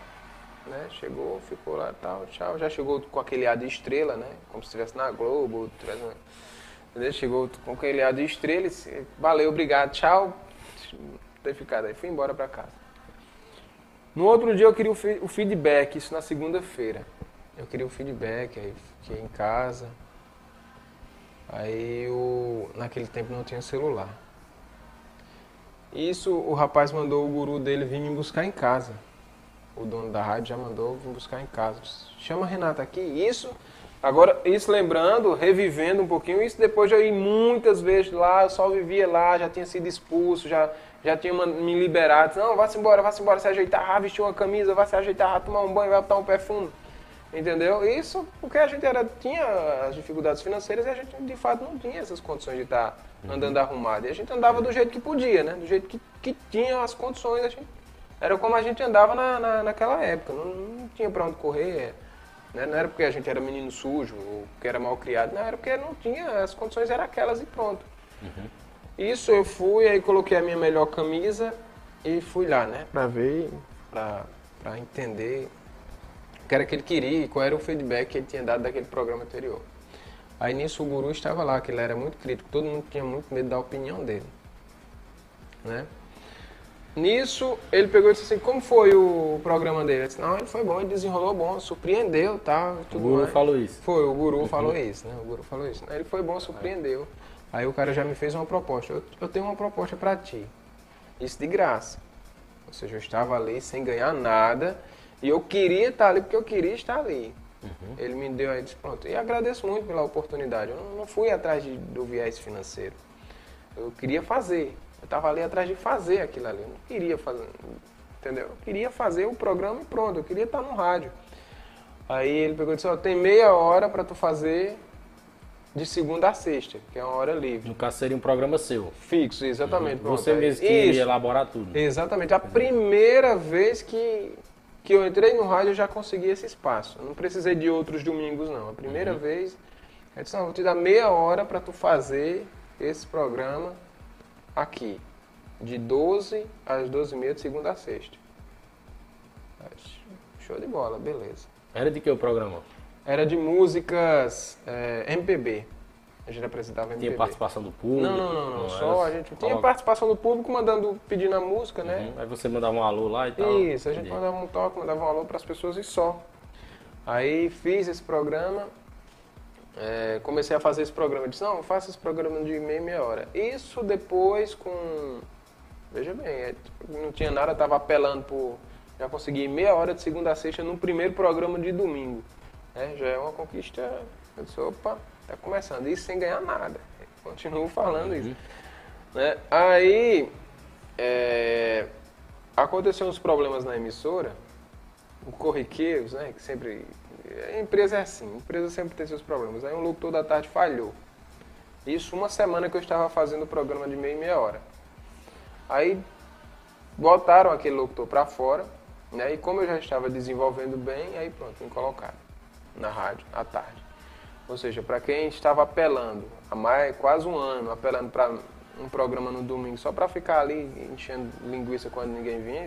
Né? Chegou, ficou lá tal, tchau. Já chegou com aquele ar de estrela, né? Como se estivesse na Globo. Entendeu? Chegou com aquele ar de estrela disse, valeu, obrigado, tchau. Ter ficado aí, fui embora pra casa. No outro dia eu queria o feedback, isso na segunda-feira. Eu queria o feedback, aí fiquei em casa. Aí eu, naquele tempo não tinha celular. Isso o rapaz mandou o guru dele vir me buscar em casa. O dono da rádio já mandou vir buscar em casa. Chama a Renata aqui. Isso, agora, isso lembrando, revivendo um pouquinho, isso depois de eu ir muitas vezes lá, eu só vivia lá, já tinha sido expulso, já, já tinha me liberado. Não, vá-se embora, vá-se embora, se ajeitar, vestir uma camisa, vá se ajeitar, tomar um banho, vai botar um perfume. Entendeu? Isso porque a gente era, tinha as dificuldades financeiras e a gente de fato não tinha essas condições de estar andando arrumado. E a gente andava do jeito que podia, né? Do jeito que, que tinha as condições. A gente, era como a gente andava na, na, naquela época. Não, não tinha pra onde correr. Né? Não era porque a gente era menino sujo ou porque era mal criado. Não, era porque não tinha. As condições eram aquelas e pronto. Isso eu fui, aí coloquei a minha melhor camisa e fui lá, né? Pra ver, pra, pra entender que era que ele queria e qual era o feedback que ele tinha dado daquele programa anterior. Aí nisso o guru estava lá, que ele era muito crítico, todo mundo tinha muito medo da opinião dele. Né? Nisso, ele pegou e disse assim, como foi o programa dele? Eu disse, não, ele foi bom, ele desenrolou bom, surpreendeu, tá? O Guru mais. falou isso. Foi, o guru falou isso, né? O guru falou isso. Ele foi bom, surpreendeu. Aí o cara já me fez uma proposta. Eu, eu tenho uma proposta pra ti. Isso de graça. Ou seja, eu estava ali sem ganhar nada e eu queria estar ali porque eu queria estar ali. Uhum. Ele me deu aí, disse, pronto. E agradeço muito pela oportunidade. Eu não fui atrás de, do viés financeiro. Eu queria fazer. Eu estava ali atrás de fazer aquilo ali. Eu não queria fazer, entendeu? Eu queria fazer o programa e pronto. Eu queria estar no rádio. Aí ele pegou e disse, ó, tem meia hora para tu fazer de segunda a sexta, que é uma hora livre. No caso seria um programa seu. Fixo, exatamente. Uhum. Você mesmo que Isso. elaborar tudo. Exatamente. A primeira vez que, que eu entrei no rádio eu já consegui esse espaço. Eu não precisei de outros domingos, não. A primeira uhum. vez, eu disse, não, vou te dar meia hora para tu fazer esse programa aqui. De 12 às 12 e meia, de segunda a sexta. Show de bola, beleza. Era de que o programa? Era de músicas é, MPB. A gente apresentava MPB. Tinha participação do público? Não, não, não. não. Só a gente tinha participação do público mandando, pedindo a música, né? Uhum. Aí você mandava um alô lá e tal? Isso, a gente Entendi. mandava um toque, mandava um alô para as pessoas e só. Aí fiz esse programa, é, comecei a fazer esse programa. Disse, não, faça esse programa de meia, meia hora. Isso depois com... Veja bem, é, não tinha nada, estava apelando por... Já consegui meia hora de segunda a sexta no primeiro programa de domingo. É, já é uma conquista. Eu disse, opa, tá começando. Isso sem ganhar nada. Continuo falando uhum. isso. Né? Aí é, aconteceu uns problemas na emissora, corriqueiros, né? Que sempre. A empresa é assim, a empresa sempre tem seus problemas. Aí um locutor da tarde falhou. Isso uma semana que eu estava fazendo o programa de meia e meia hora. Aí botaram aquele locutor para fora, né? E como eu já estava desenvolvendo bem, aí pronto, me colocaram na rádio à tarde. Ou seja, para quem estava apelando há mais quase um ano, apelando para um programa no domingo só para ficar ali enchendo linguiça quando ninguém vinha,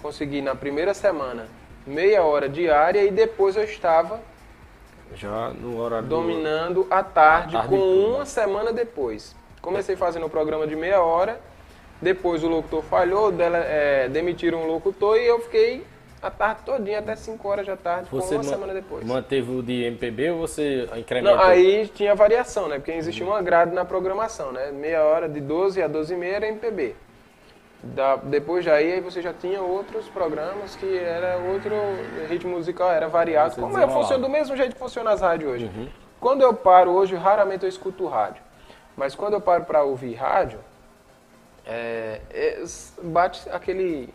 consegui na primeira semana meia hora diária e depois eu estava já no horário dominando do... a tarde, tarde com uma semana depois. Comecei fazendo o programa de meia hora, depois o locutor falhou, dela, é, demitiram o locutor e eu fiquei a tarde todinha, até 5 horas da tarde, você uma semana depois. Manteve o de MPB ou você incrementou? Não, aí tinha variação, né? Porque existia uma grade na programação, né? Meia hora de 12 a 12 e meia era MPB. Da, depois daí aí você já tinha outros programas que era outro ritmo musical, era variado. Você Como é, funciona do mesmo jeito que funciona as rádios hoje. Uhum. Quando eu paro hoje, raramente eu escuto rádio. Mas quando eu paro para ouvir rádio, é, é, bate aquele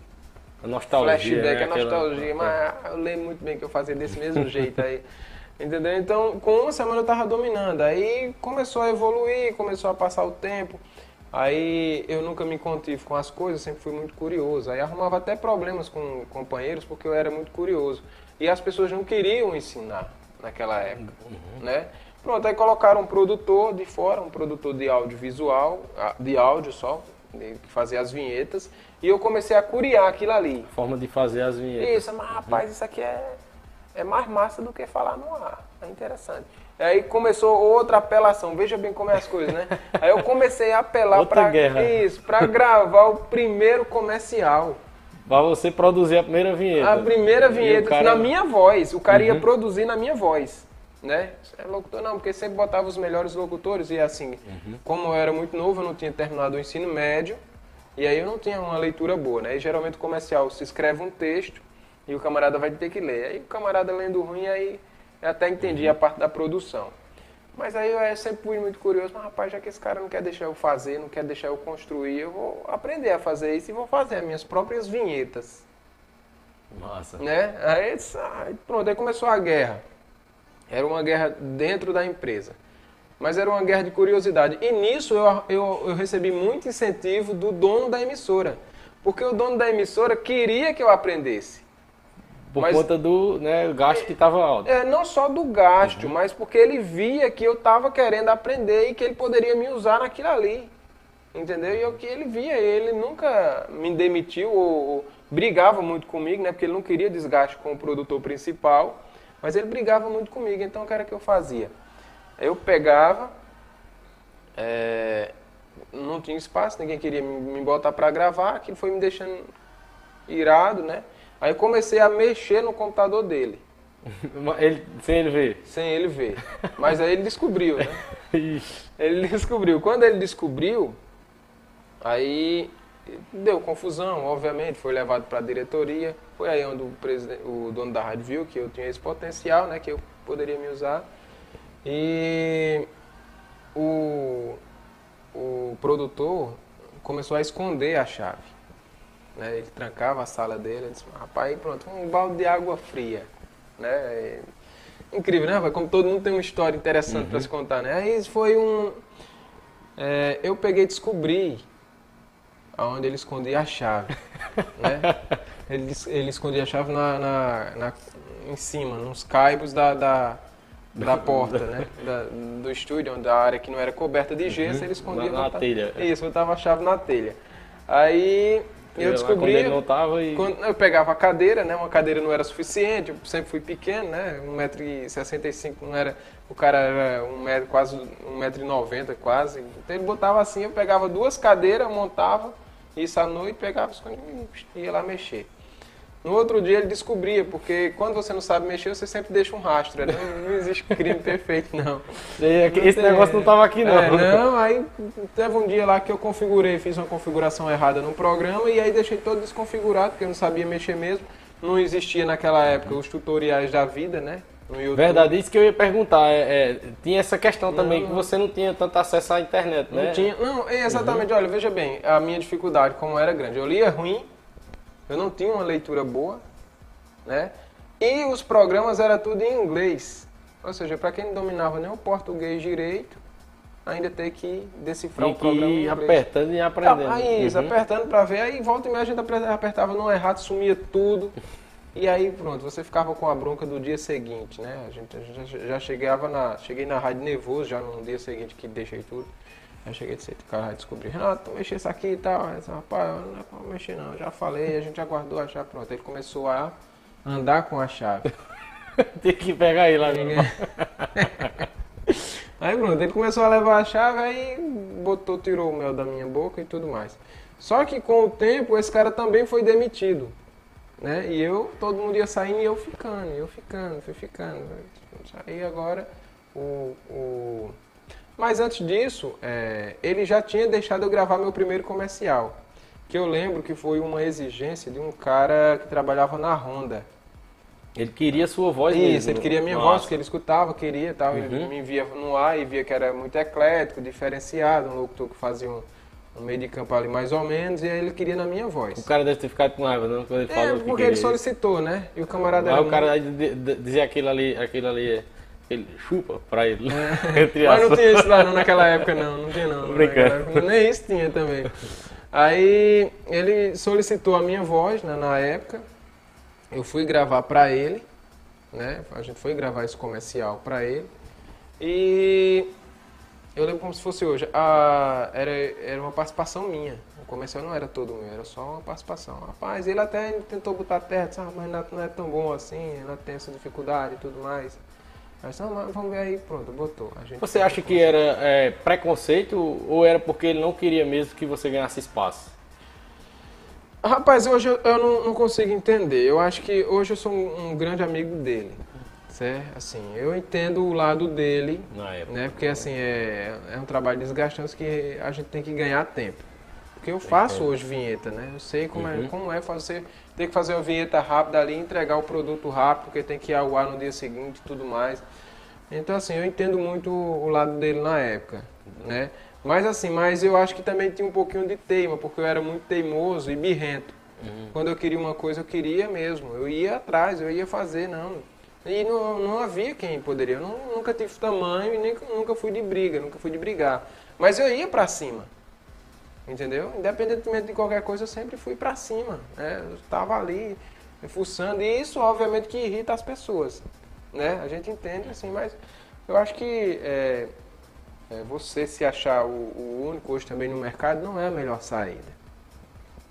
a nostalgia. Flashback, né? a nostalgia. Mas eu lembro muito bem que eu fazia desse mesmo jeito aí. (laughs) Entendeu? Então, com uma semana eu tava dominando. Aí começou a evoluir, começou a passar o tempo. Aí eu nunca me contive com as coisas, sempre fui muito curioso. Aí arrumava até problemas com companheiros porque eu era muito curioso. E as pessoas não queriam ensinar naquela época, uhum. né? Pronto, aí colocaram um produtor de fora, um produtor de audiovisual, ah, de áudio só, que fazia as vinhetas. E eu comecei a curiar aquilo ali. Forma de fazer as vinhetas. Isso, mas rapaz, isso aqui é, é mais massa do que falar no ar. É interessante. Aí começou outra apelação. Veja bem como é as coisas, né? (laughs) Aí eu comecei a apelar para isso, para gravar o primeiro comercial. Para você produzir a primeira vinheta. A primeira vinheta cara... na minha voz. O cara uhum. ia produzir na minha voz. Né? É locutor não, porque sempre botava os melhores locutores e assim, uhum. como eu era muito novo, eu não tinha terminado o ensino médio, e aí eu não tinha uma leitura boa, né? E geralmente o comercial se escreve um texto e o camarada vai ter que ler. Aí o camarada lendo ruim, aí eu até entendi a parte da produção. Mas aí eu sempre fui muito curioso, mas rapaz, já que esse cara não quer deixar eu fazer, não quer deixar eu construir, eu vou aprender a fazer isso e vou fazer as minhas próprias vinhetas. Massa. Né? Aí, aí pronto, aí começou a guerra. Era uma guerra dentro da empresa mas era uma guerra de curiosidade. E nisso eu, eu, eu recebi muito incentivo do dono da emissora, porque o dono da emissora queria que eu aprendesse. Por mas, conta do né, gasto que estava alto. É, não só do gasto, uhum. mas porque ele via que eu estava querendo aprender e que ele poderia me usar naquilo ali. Entendeu? E eu que ele via, ele nunca me demitiu ou, ou, brigava muito comigo, né? Porque ele não queria desgaste com o produtor principal, mas ele brigava muito comigo. Então o que era que eu fazia? Eu pegava, é, não tinha espaço, ninguém queria me botar para gravar, aquilo foi me deixando irado, né? Aí eu comecei a mexer no computador dele. (laughs) Ele, sem ele ver? Sem ele ver. Mas aí ele descobriu, né? (laughs) ele descobriu. Quando ele descobriu, aí deu confusão, obviamente, foi levado para a diretoria. Foi aí onde o, o dono da rádio viu que eu tinha esse potencial, né, que eu poderia me usar. E o, o produtor começou a esconder a chave. Né? Ele trancava a sala dele, disse, rapaz, pronto, um balde de água fria. Né? Incrível, né? Como todo mundo tem uma história interessante uhum. para se contar, né? Aí foi um... É, eu peguei e descobri aonde ele escondia a chave, (laughs) né? Ele, ele escondia a chave na, na, na em cima, nos caibos da, da, da porta, né? Da, do estúdio, onde a área que não era coberta de gesso, uhum. ele escondia na, na telha. Isso, botava a chave na telha. Aí eu descobri. Quando ele tava e... quando eu pegava a cadeira, né? Uma cadeira não era suficiente, eu sempre fui pequeno, né? 1,65m não era. O cara era um metro, quase 1,90m quase. Então ele botava assim, eu pegava duas cadeiras, montava, isso à noite, pegava e ia lá mexer. No outro dia ele descobria, porque quando você não sabe mexer, você sempre deixa um rastro. Né? Não, não existe crime (laughs) perfeito, não. Esse não negócio não estava aqui, não. É, não, aí teve um dia lá que eu configurei, fiz uma configuração errada no programa e aí deixei todo desconfigurado, porque eu não sabia mexer mesmo. Não existia naquela época os tutoriais da vida, né? Verdade, isso que eu ia perguntar. É, é, tinha essa questão também não, que você não tinha tanto acesso à internet, né? Não tinha. Não, exatamente. Uhum. Olha, veja bem, a minha dificuldade, como era grande. Eu lia ruim, eu não tinha uma leitura boa, né? E os programas era tudo em inglês. Ou seja, para quem não dominava nem o português direito, ainda ter que decifrar o programa ir apertando e aprendendo. Ah, aí, isso, uhum. apertando para ver. Aí volta e meia a gente apertava no errado, sumia tudo. (laughs) E aí pronto, você ficava com a bronca do dia seguinte, né? A gente, a gente já, já chegava na, cheguei na rádio nervoso já no dia seguinte que deixei tudo. Aí cheguei de o cara vai descobrir, Renato, mexer isso aqui e tal. Aí, rapaz, não é pra mexer não, já falei, a gente aguardou a chave, pronto. Ele começou a andar com a chave. (laughs) Tem que pegar ele lá. (laughs) aí pronto, ele começou a levar a chave, aí botou, tirou o mel da minha boca e tudo mais. Só que com o tempo, esse cara também foi demitido. Né? E eu, todo mundo ia saindo e eu ficando, eu ficando, fui ficando. Aí agora o, o mas antes disso, é, ele já tinha deixado eu gravar meu primeiro comercial. Que eu lembro que foi uma exigência de um cara que trabalhava na Honda. Ele queria sua voz Isso, mesmo. ele queria minha Nossa. voz, que ele escutava, queria e tal. Uhum. Ele me via no ar e via que era muito eclético, diferenciado, um locutor que fazia um, um meio de campo ali mais ou menos, e aí ele queria na minha voz. O cara deve ter ficado com raiva, não? Quando ele é, falou porque ele solicitou, né? E o camarada Mas o cara dizia aquilo ali, aquilo ali é ele chupa pra ele. É. (laughs) Mas não tinha isso lá não, naquela época, não. Não tinha, não. Brincando. Nem isso tinha também. Aí ele solicitou a minha voz né, na época. Eu fui gravar pra ele. Né? A gente foi gravar esse comercial pra ele. E eu lembro como se fosse hoje. A, era, era uma participação minha. O comercial não era todo meu, era só uma participação. Rapaz, ele até tentou botar terra, disse, ah, mas não é tão bom assim, ela tem essa dificuldade e tudo mais. Mas não, vamos ver aí, pronto, botou. você acha que era é, preconceito ou era porque ele não queria mesmo que você ganhasse espaço? Rapaz, hoje eu, eu não, não, consigo entender. Eu acho que hoje eu sou um, um, grande amigo dele. Certo? Assim, eu entendo o lado dele, época, né? Porque assim, é, é um trabalho desgastante que a gente tem que ganhar tempo. Porque eu faço hoje vinheta, né? Eu sei como, é, uhum. é, como é fazer tem que fazer uma vinheta rápida ali, entregar o produto rápido, porque tem que ir ao ar no dia seguinte e tudo mais. Então, assim, eu entendo muito o lado dele na época, né? Mas, assim, mas eu acho que também tinha um pouquinho de teima, porque eu era muito teimoso e birrento. Uhum. Quando eu queria uma coisa, eu queria mesmo. Eu ia atrás, eu ia fazer, não. E não, não havia quem poderia. Eu não, nunca tive tamanho e nem, nunca fui de briga, nunca fui de brigar. Mas eu ia para cima. Entendeu? Independentemente de qualquer coisa, eu sempre fui para cima. Né? Eu estava ali, fuçando. E isso, obviamente, que irrita as pessoas. Né? A gente entende assim, mas eu acho que é, é, você se achar o, o, único hoje também no mercado não é a melhor saída.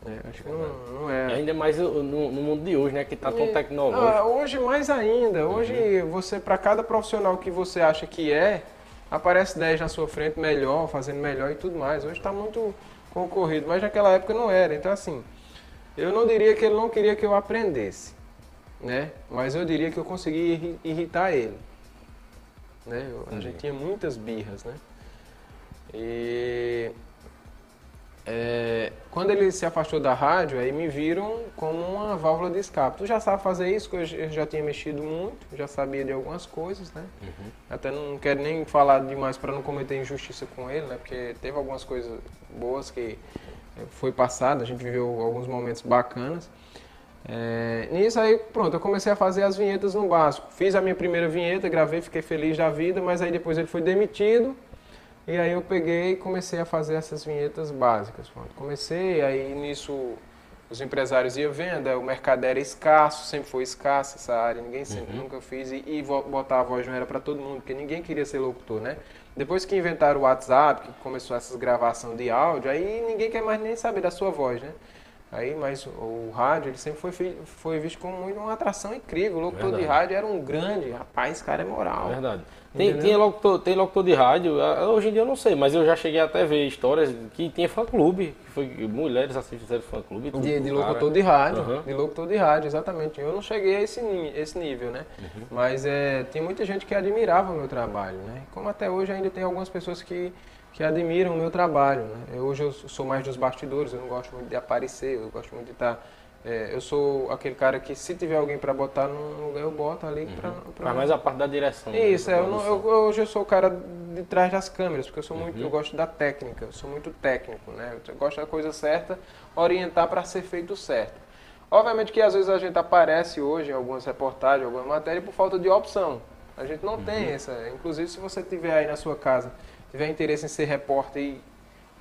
É, acho que não, não, é. Ainda mais no, no, mundo de hoje, né? Que está tão tecnológico. Ah, hoje mais ainda. Hoje uhum. você, para cada profissional que você acha que é, aparece 10 na sua frente melhor, fazendo melhor e tudo mais. Hoje está muito concorrido, mas naquela época não era. Então, assim, eu não diria que ele não queria que eu aprendesse, né? Mas eu diria que eu conseguia irritar ele. Né? a gente tinha muitas birras, né? E é, quando ele se afastou da rádio, aí me viram como uma válvula de escape. Tu já sabe fazer isso, que eu já tinha mexido muito, já sabia de algumas coisas, né? Uhum. Até não quero nem falar demais para não cometer injustiça com ele, né? Porque teve algumas coisas boas que foi passado, a gente viveu alguns momentos bacanas. É, nisso aí, pronto, eu comecei a fazer as vinhetas no básico. Fiz a minha primeira vinheta, gravei, fiquei feliz da vida, mas aí depois ele foi demitido. E aí eu peguei e comecei a fazer essas vinhetas básicas. Pronto. Comecei, aí nisso os empresários iam vendo, o mercado era escasso, sempre foi escasso essa área, ninguém sempre, uhum. nunca fiz, e, e, botar a voz não era para todo mundo, porque ninguém queria ser locutor, né? Depois que inventaram o WhatsApp, que começou essas gravação de áudio, aí ninguém quer mais nem saber da sua voz, né? Aí, mas o rádio, ele sempre foi, foi visto como uma atração incrível. O locutor Verdade. de rádio era um grande, rapaz, esse cara é moral. Verdade. Tem, tem, locutor, tem locutor de rádio, hoje em dia eu não sei, mas eu já cheguei até a ver histórias que tinha fã-clube, que foi mulheres assistem fã-clube. De, de locutor de rádio, uhum. de locutor de rádio, exatamente. Eu não cheguei a esse, esse nível, né? Uhum. Mas é, tem muita gente que admirava o meu trabalho, né? Como até hoje ainda tem algumas pessoas que que admiram o meu trabalho. Né? hoje eu sou mais dos bastidores, eu não gosto muito de aparecer, eu gosto muito de estar. Tá, é, eu sou aquele cara que se tiver alguém para botar num lugar, eu boto ali uhum. para. Pra... mais a parte da direção. Isso, né? eu, não, eu, hoje eu sou o cara de trás das câmeras, porque eu sou muito, uhum. eu gosto da técnica, eu sou muito técnico, né? Eu gosto da coisa certa, orientar para ser feito certo. Obviamente que às vezes a gente aparece hoje em algumas reportagens, alguma matéria por falta de opção. A gente não uhum. tem essa. Inclusive, se você tiver aí na sua casa tiver interesse em ser repórter e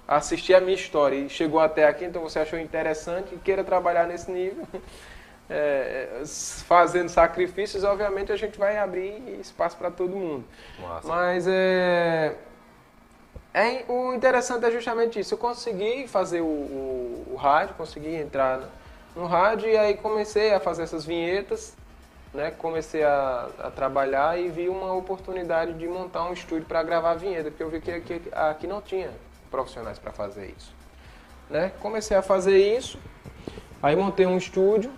assistir a minha história e chegou até aqui, então você achou interessante e queira trabalhar nesse nível, (laughs) é, fazendo sacrifícios, obviamente a gente vai abrir espaço para todo mundo. Nossa. Mas é, é, o interessante é justamente isso. Eu consegui fazer o, o, o rádio, consegui entrar no, no rádio e aí comecei a fazer essas vinhetas né, comecei a, a, trabalhar e vi uma oportunidade de montar um estúdio para gravar vinheta, porque eu vi que aqui, aqui não tinha profissionais para fazer isso. Né? Comecei a fazer isso, aí montei um estúdio,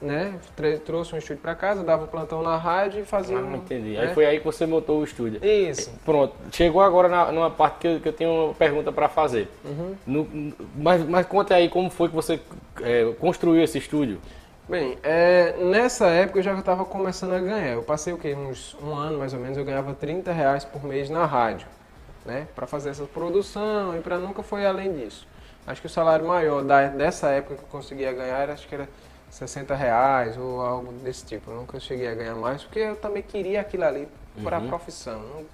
né, trouxe um estúdio para casa, dava plantão na rádio e fazia. Ah, um, entendi. Né? Aí foi aí que você montou o estúdio. Isso. Pronto. Chegou agora na, numa parte que eu, que eu tenho uma pergunta para fazer. Uhum. No, mas, mas conta aí como foi que você é, construiu esse estúdio. Bem, é, nessa época eu já estava começando a ganhar. Eu passei o quê? Uns um ano mais ou menos, eu ganhava 30 reais por mês na rádio, né? Para fazer essa produção e para nunca foi além disso. Acho que o salário maior da, dessa época que eu conseguia ganhar era, acho que era 60 reais ou algo desse tipo. Eu nunca cheguei a ganhar mais porque eu também queria aquilo ali para a uhum. profissão. Não,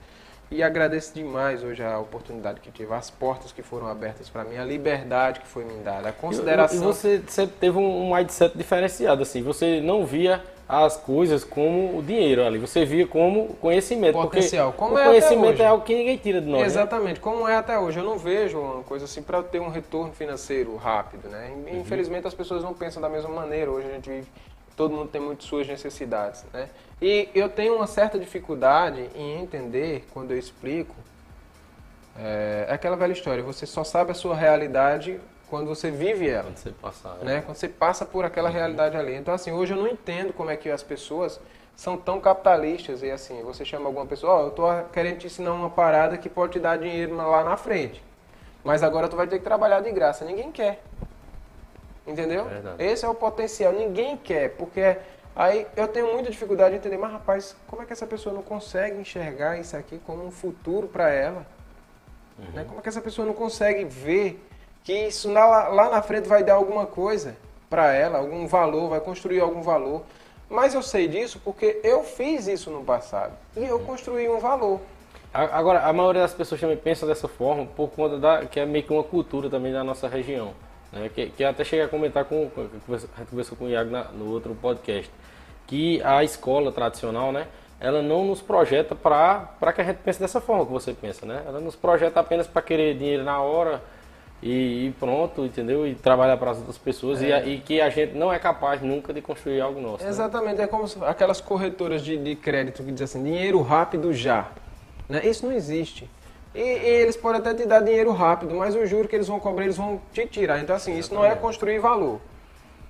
e agradeço demais hoje a oportunidade que tive, as portas que foram abertas para mim, a liberdade que foi me dada, a consideração. E, e você sempre teve um mindset diferenciado, assim, você não via as coisas como o dinheiro ali, você via como conhecimento. Potencial. Como o é conhecimento é algo que ninguém tira de nós. Né? Exatamente, né? como é até hoje. Eu não vejo uma coisa assim para ter um retorno financeiro rápido, né? Uhum. Infelizmente as pessoas não pensam da mesma maneira. Hoje a gente vive todo mundo tem muito suas necessidades, né? E eu tenho uma certa dificuldade em entender quando eu explico é, é aquela velha história. Você só sabe a sua realidade quando você vive ela. Quando você passa, né? Quando você passa por aquela uhum. realidade ali. Então assim, hoje eu não entendo como é que as pessoas são tão capitalistas e assim, você chama alguma pessoa, ó, oh, eu tô querendo te ensinar uma parada que pode te dar dinheiro lá na frente. Mas agora tu vai ter que trabalhar de graça. Ninguém quer. Entendeu? É Esse é o potencial. Ninguém quer, porque aí eu tenho muita dificuldade de entender, mas rapaz, como é que essa pessoa não consegue enxergar isso aqui como um futuro para ela? Uhum. Né? Como é que essa pessoa não consegue ver que isso lá, lá na frente vai dar alguma coisa para ela, algum valor, vai construir algum valor? Mas eu sei disso porque eu fiz isso no passado e eu uhum. construí um valor. Agora, a maioria das pessoas também pensa dessa forma por conta da que é meio que uma cultura também da nossa região. Né, que, que até cheguei a comentar com, a conversou com o Iago na, no outro podcast, que a escola tradicional, né, ela não nos projeta para que a gente pense dessa forma que você pensa, né? Ela nos projeta apenas para querer dinheiro na hora e, e, pronto, entendeu? E trabalhar para as outras pessoas é. e, e, que a gente não é capaz nunca de construir algo nosso. Né? Exatamente, né? é como aquelas corretoras de, de crédito que dizem assim, dinheiro rápido já. Né? Isso não existe. E, e, eles podem até te dar dinheiro rápido, mas o juro que eles vão cobrar, eles vão te tirar. Então, assim, isso não é construir valor.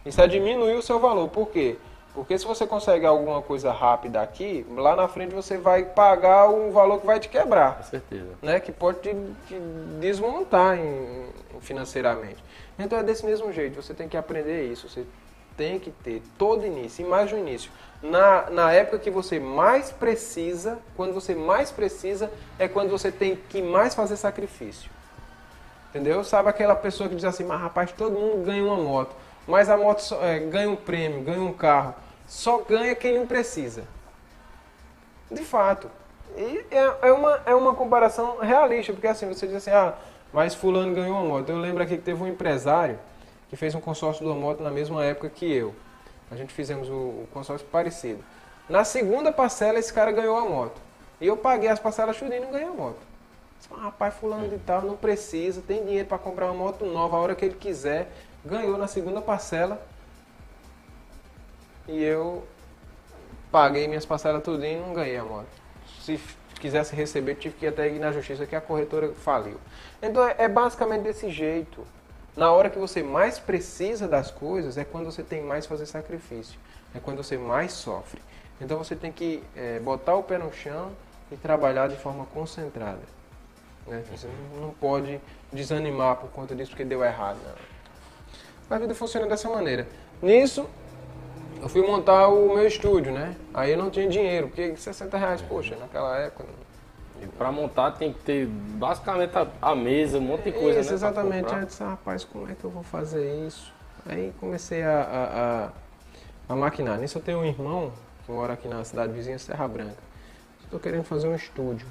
Isso é diminuir o seu valor. Por quê? Porque se você consegue alguma coisa rápida aqui, lá na frente você vai pagar um valor que vai te quebrar. Com certeza. Né? Que pode te, te desmontar em, financeiramente. Então é desse mesmo jeito, você tem que aprender isso. Você tem que ter todo início, e mais no início. Na, na época que você mais precisa, quando você mais precisa, é quando você tem que mais fazer sacrifício. Entendeu? Sabe aquela pessoa que diz assim, mas rapaz, todo mundo ganha uma moto, mas a moto só, é, ganha um prêmio, ganha um carro. Só ganha quem não precisa. De fato. E é, é, uma, é uma comparação realista, porque assim, você diz assim, ah, mas fulano ganhou uma moto. Eu lembro aqui que teve um empresário que fez um consórcio de uma moto na mesma época que eu. A gente fizemos o, consórcio parecido. Na segunda parcela, esse cara ganhou a moto. E eu paguei as parcelas tudo e não ganhei a moto. Disse, ah, rapaz, fulano de tal, não precisa, tem dinheiro para comprar uma moto nova a hora que ele quiser. Ganhou na segunda parcela. E eu paguei minhas parcelas tudo e não ganhei a moto. Se quisesse receber, tive que ir até ir na justiça que a corretora faliu. Então é, é basicamente desse jeito. Na hora que você mais precisa das coisas, é quando você tem mais fazer sacrifício. É quando você mais sofre. Então você tem que é, botar o pé no chão e trabalhar de forma concentrada. Né? Você não pode desanimar por conta disso porque deu errado. Não. A vida funciona dessa maneira. Nisso, eu fui montar o meu estúdio, né? Aí eu não tinha dinheiro, porque 60 reais, poxa, naquela época e para montar tem que ter basicamente a, a mesa, um monte de coisa, isso, né? exatamente. Eu disse, ah, rapaz, como é que eu vou fazer isso? Aí comecei a, a, a, a maquinar. Nisso eu tenho um irmão que mora aqui na cidade vizinha, Serra Branca. Estou querendo fazer um estúdio,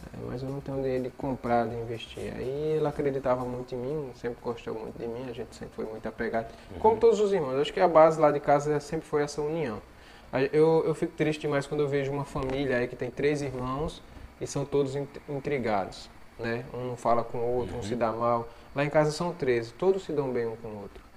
é, mas eu não tenho dinheiro de comprar, de investir. Aí ele acreditava muito em mim, sempre gostou muito de mim, a gente sempre foi muito apegado. Uhum. Como todos os irmãos, acho que a base lá de casa sempre foi essa união. Eu, eu fico triste demais quando eu vejo uma família aí que tem três irmãos e são todos intrigados. Né? Um não fala com o outro, uhum. um se dá mal. Lá em casa são 13, todos se dão bem um com o outro.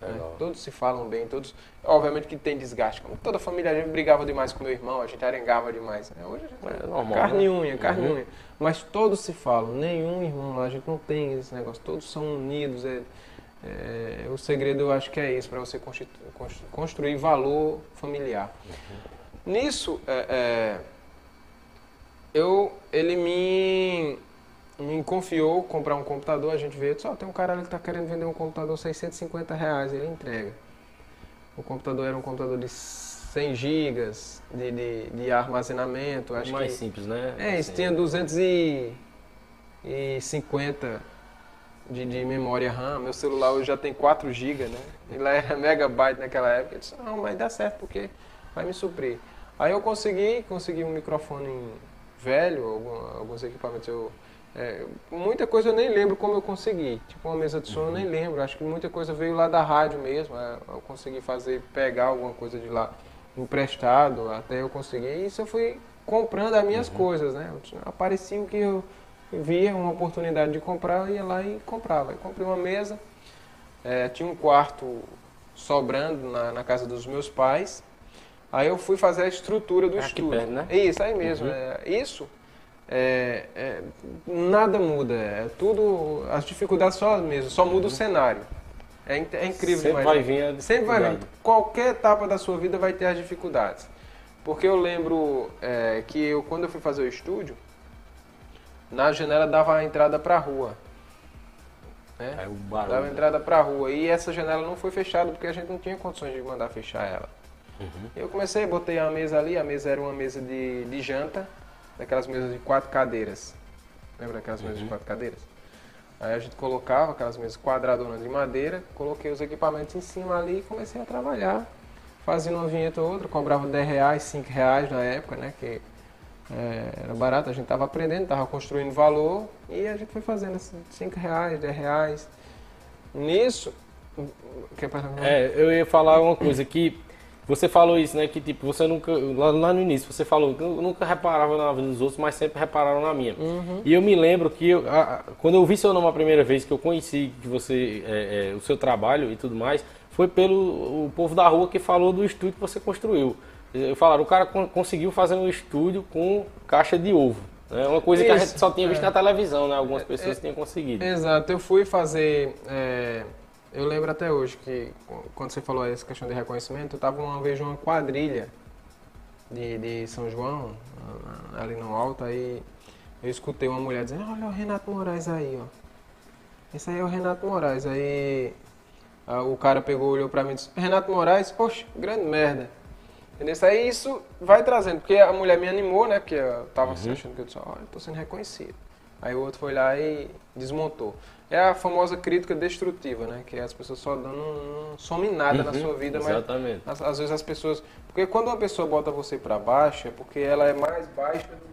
Né? Todos se falam bem, todos. Obviamente que tem desgaste. Como toda família, a gente brigava demais com meu irmão, a gente arengava demais. Né? Hoje a gente é normal, carne e né? unha, carne uhum. unha. Mas todos se falam, nenhum irmão lá, a gente não tem esse negócio, todos são unidos. É, é, o segredo eu acho que é isso, para você construir valor familiar. Uhum. Nisso, é, é eu, ele me, me confiou comprar um computador, a gente veio, só tem um cara ali que está querendo vender um computador 650 reais, ele entrega. O computador era um computador de 100 gigas de, de, de armazenamento. Acho mais que, simples, né? É, isso tinha 250 de, de memória RAM. Meu celular hoje já tem 4 GB, né? Ele era megabyte naquela época. Eu disse, não, mas dá certo porque vai me suprir. Aí eu consegui, consegui um microfone velho, algum, alguns equipamentos eu. É, muita coisa eu nem lembro como eu consegui. Tipo uma mesa de som eu nem uhum. lembro. Acho que muita coisa veio lá da rádio mesmo. É, eu consegui fazer, pegar alguma coisa de lá emprestado, até eu conseguir. E isso eu fui comprando as minhas uhum. coisas, né? Aparecia que eu via uma oportunidade de comprar, eu ia lá e comprava. Eu comprei uma mesa, é, tinha um quarto sobrando na, na casa dos meus pais. Aí eu fui fazer a estrutura do é estúdio. Perto, né? Isso, aí mesmo. Uhum. É, isso, é, é, nada muda. É tudo, as dificuldades só as mesmas, só muda uhum. o cenário. É, é incrível Sempre demais. vai vir a Sempre vai vir. Qualquer etapa da sua vida vai ter as dificuldades. Porque eu lembro é, que eu, quando eu fui fazer o estúdio, na janela dava a entrada para a rua. Né? O barulho. Dava a entrada para a rua. E essa janela não foi fechada porque a gente não tinha condições de mandar fechar ela. Uhum. Eu comecei, botei a mesa ali, a mesa era uma mesa de, de janta, daquelas mesas de quatro cadeiras. Lembra daquelas uhum. mesas de uhum. quatro cadeiras? Aí a gente colocava aquelas mesas quadradonas de madeira, coloquei os equipamentos em cima ali e comecei a trabalhar. Fazia uma vinheta ou outra, cobrava 10 reais, 5 reais na época, né? Que é, era barato, a gente estava aprendendo, estava construindo valor e a gente foi fazendo assim, 5 reais, 10 reais. Nisso. É, eu ia falar uma coisa que você falou isso, né? Que tipo, você nunca. Lá, lá no início, você falou que eu nunca reparava na vida dos outros, mas sempre repararam na minha. Uhum. E eu me lembro que eu, a, quando eu vi seu nome a primeira vez, que eu conheci que você, é, é, o seu trabalho e tudo mais, foi pelo o povo da rua que falou do estúdio que você construiu. Eu falaram, o cara conseguiu fazer um estúdio com caixa de ovo. É uma coisa Isso, que a gente só tinha visto é. na televisão, né? Algumas pessoas é, tinham conseguido. Exato, eu fui fazer. É, Eu lembro até hoje que quando você falou essa questão de reconhecimento, eu estava uma vez numa quadrilha de, de São João, ali no alto, aí eu escutei uma mulher dizendo, olha o Renato Moraes aí, ó. Esse aí é o Renato Moraes. Aí o cara pegou, olhou pra mim e disse, Renato Moraes, poxa, grande merda. Entendeu? Aí isso vai trazendo, porque a mulher me animou, né? Porque eu tava uhum. achando que eu disse, olha, eu tô sendo reconhecido. Aí o outro foi lá e desmontou. É a famosa crítica destrutiva, né? Que as pessoas só dando, não some nada uhum, na sua vida, exatamente. mas às, vezes as pessoas. Porque quando uma pessoa bota você para baixo, é porque ela é mais baixa do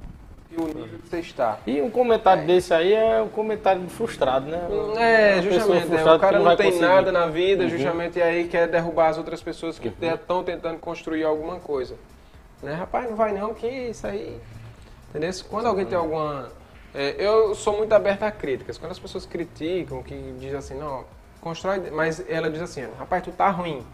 que o nível que você está. E um comentário é. desse aí é um comentário frustrado, né? É, justamente. É, o cara não, não tem conseguir. nada na vida, uhum. justamente, e aí quer derrubar as outras pessoas que estão uhum. tentando construir alguma coisa. Né? Rapaz, não vai não, que isso aí. Entendeu? Quando alguém tem alguma é, eu sou muito aberto a críticas. Quando as pessoas criticam, que dizem assim, não, constrói, mas ela diz assim, rapaz, tu tá ruim.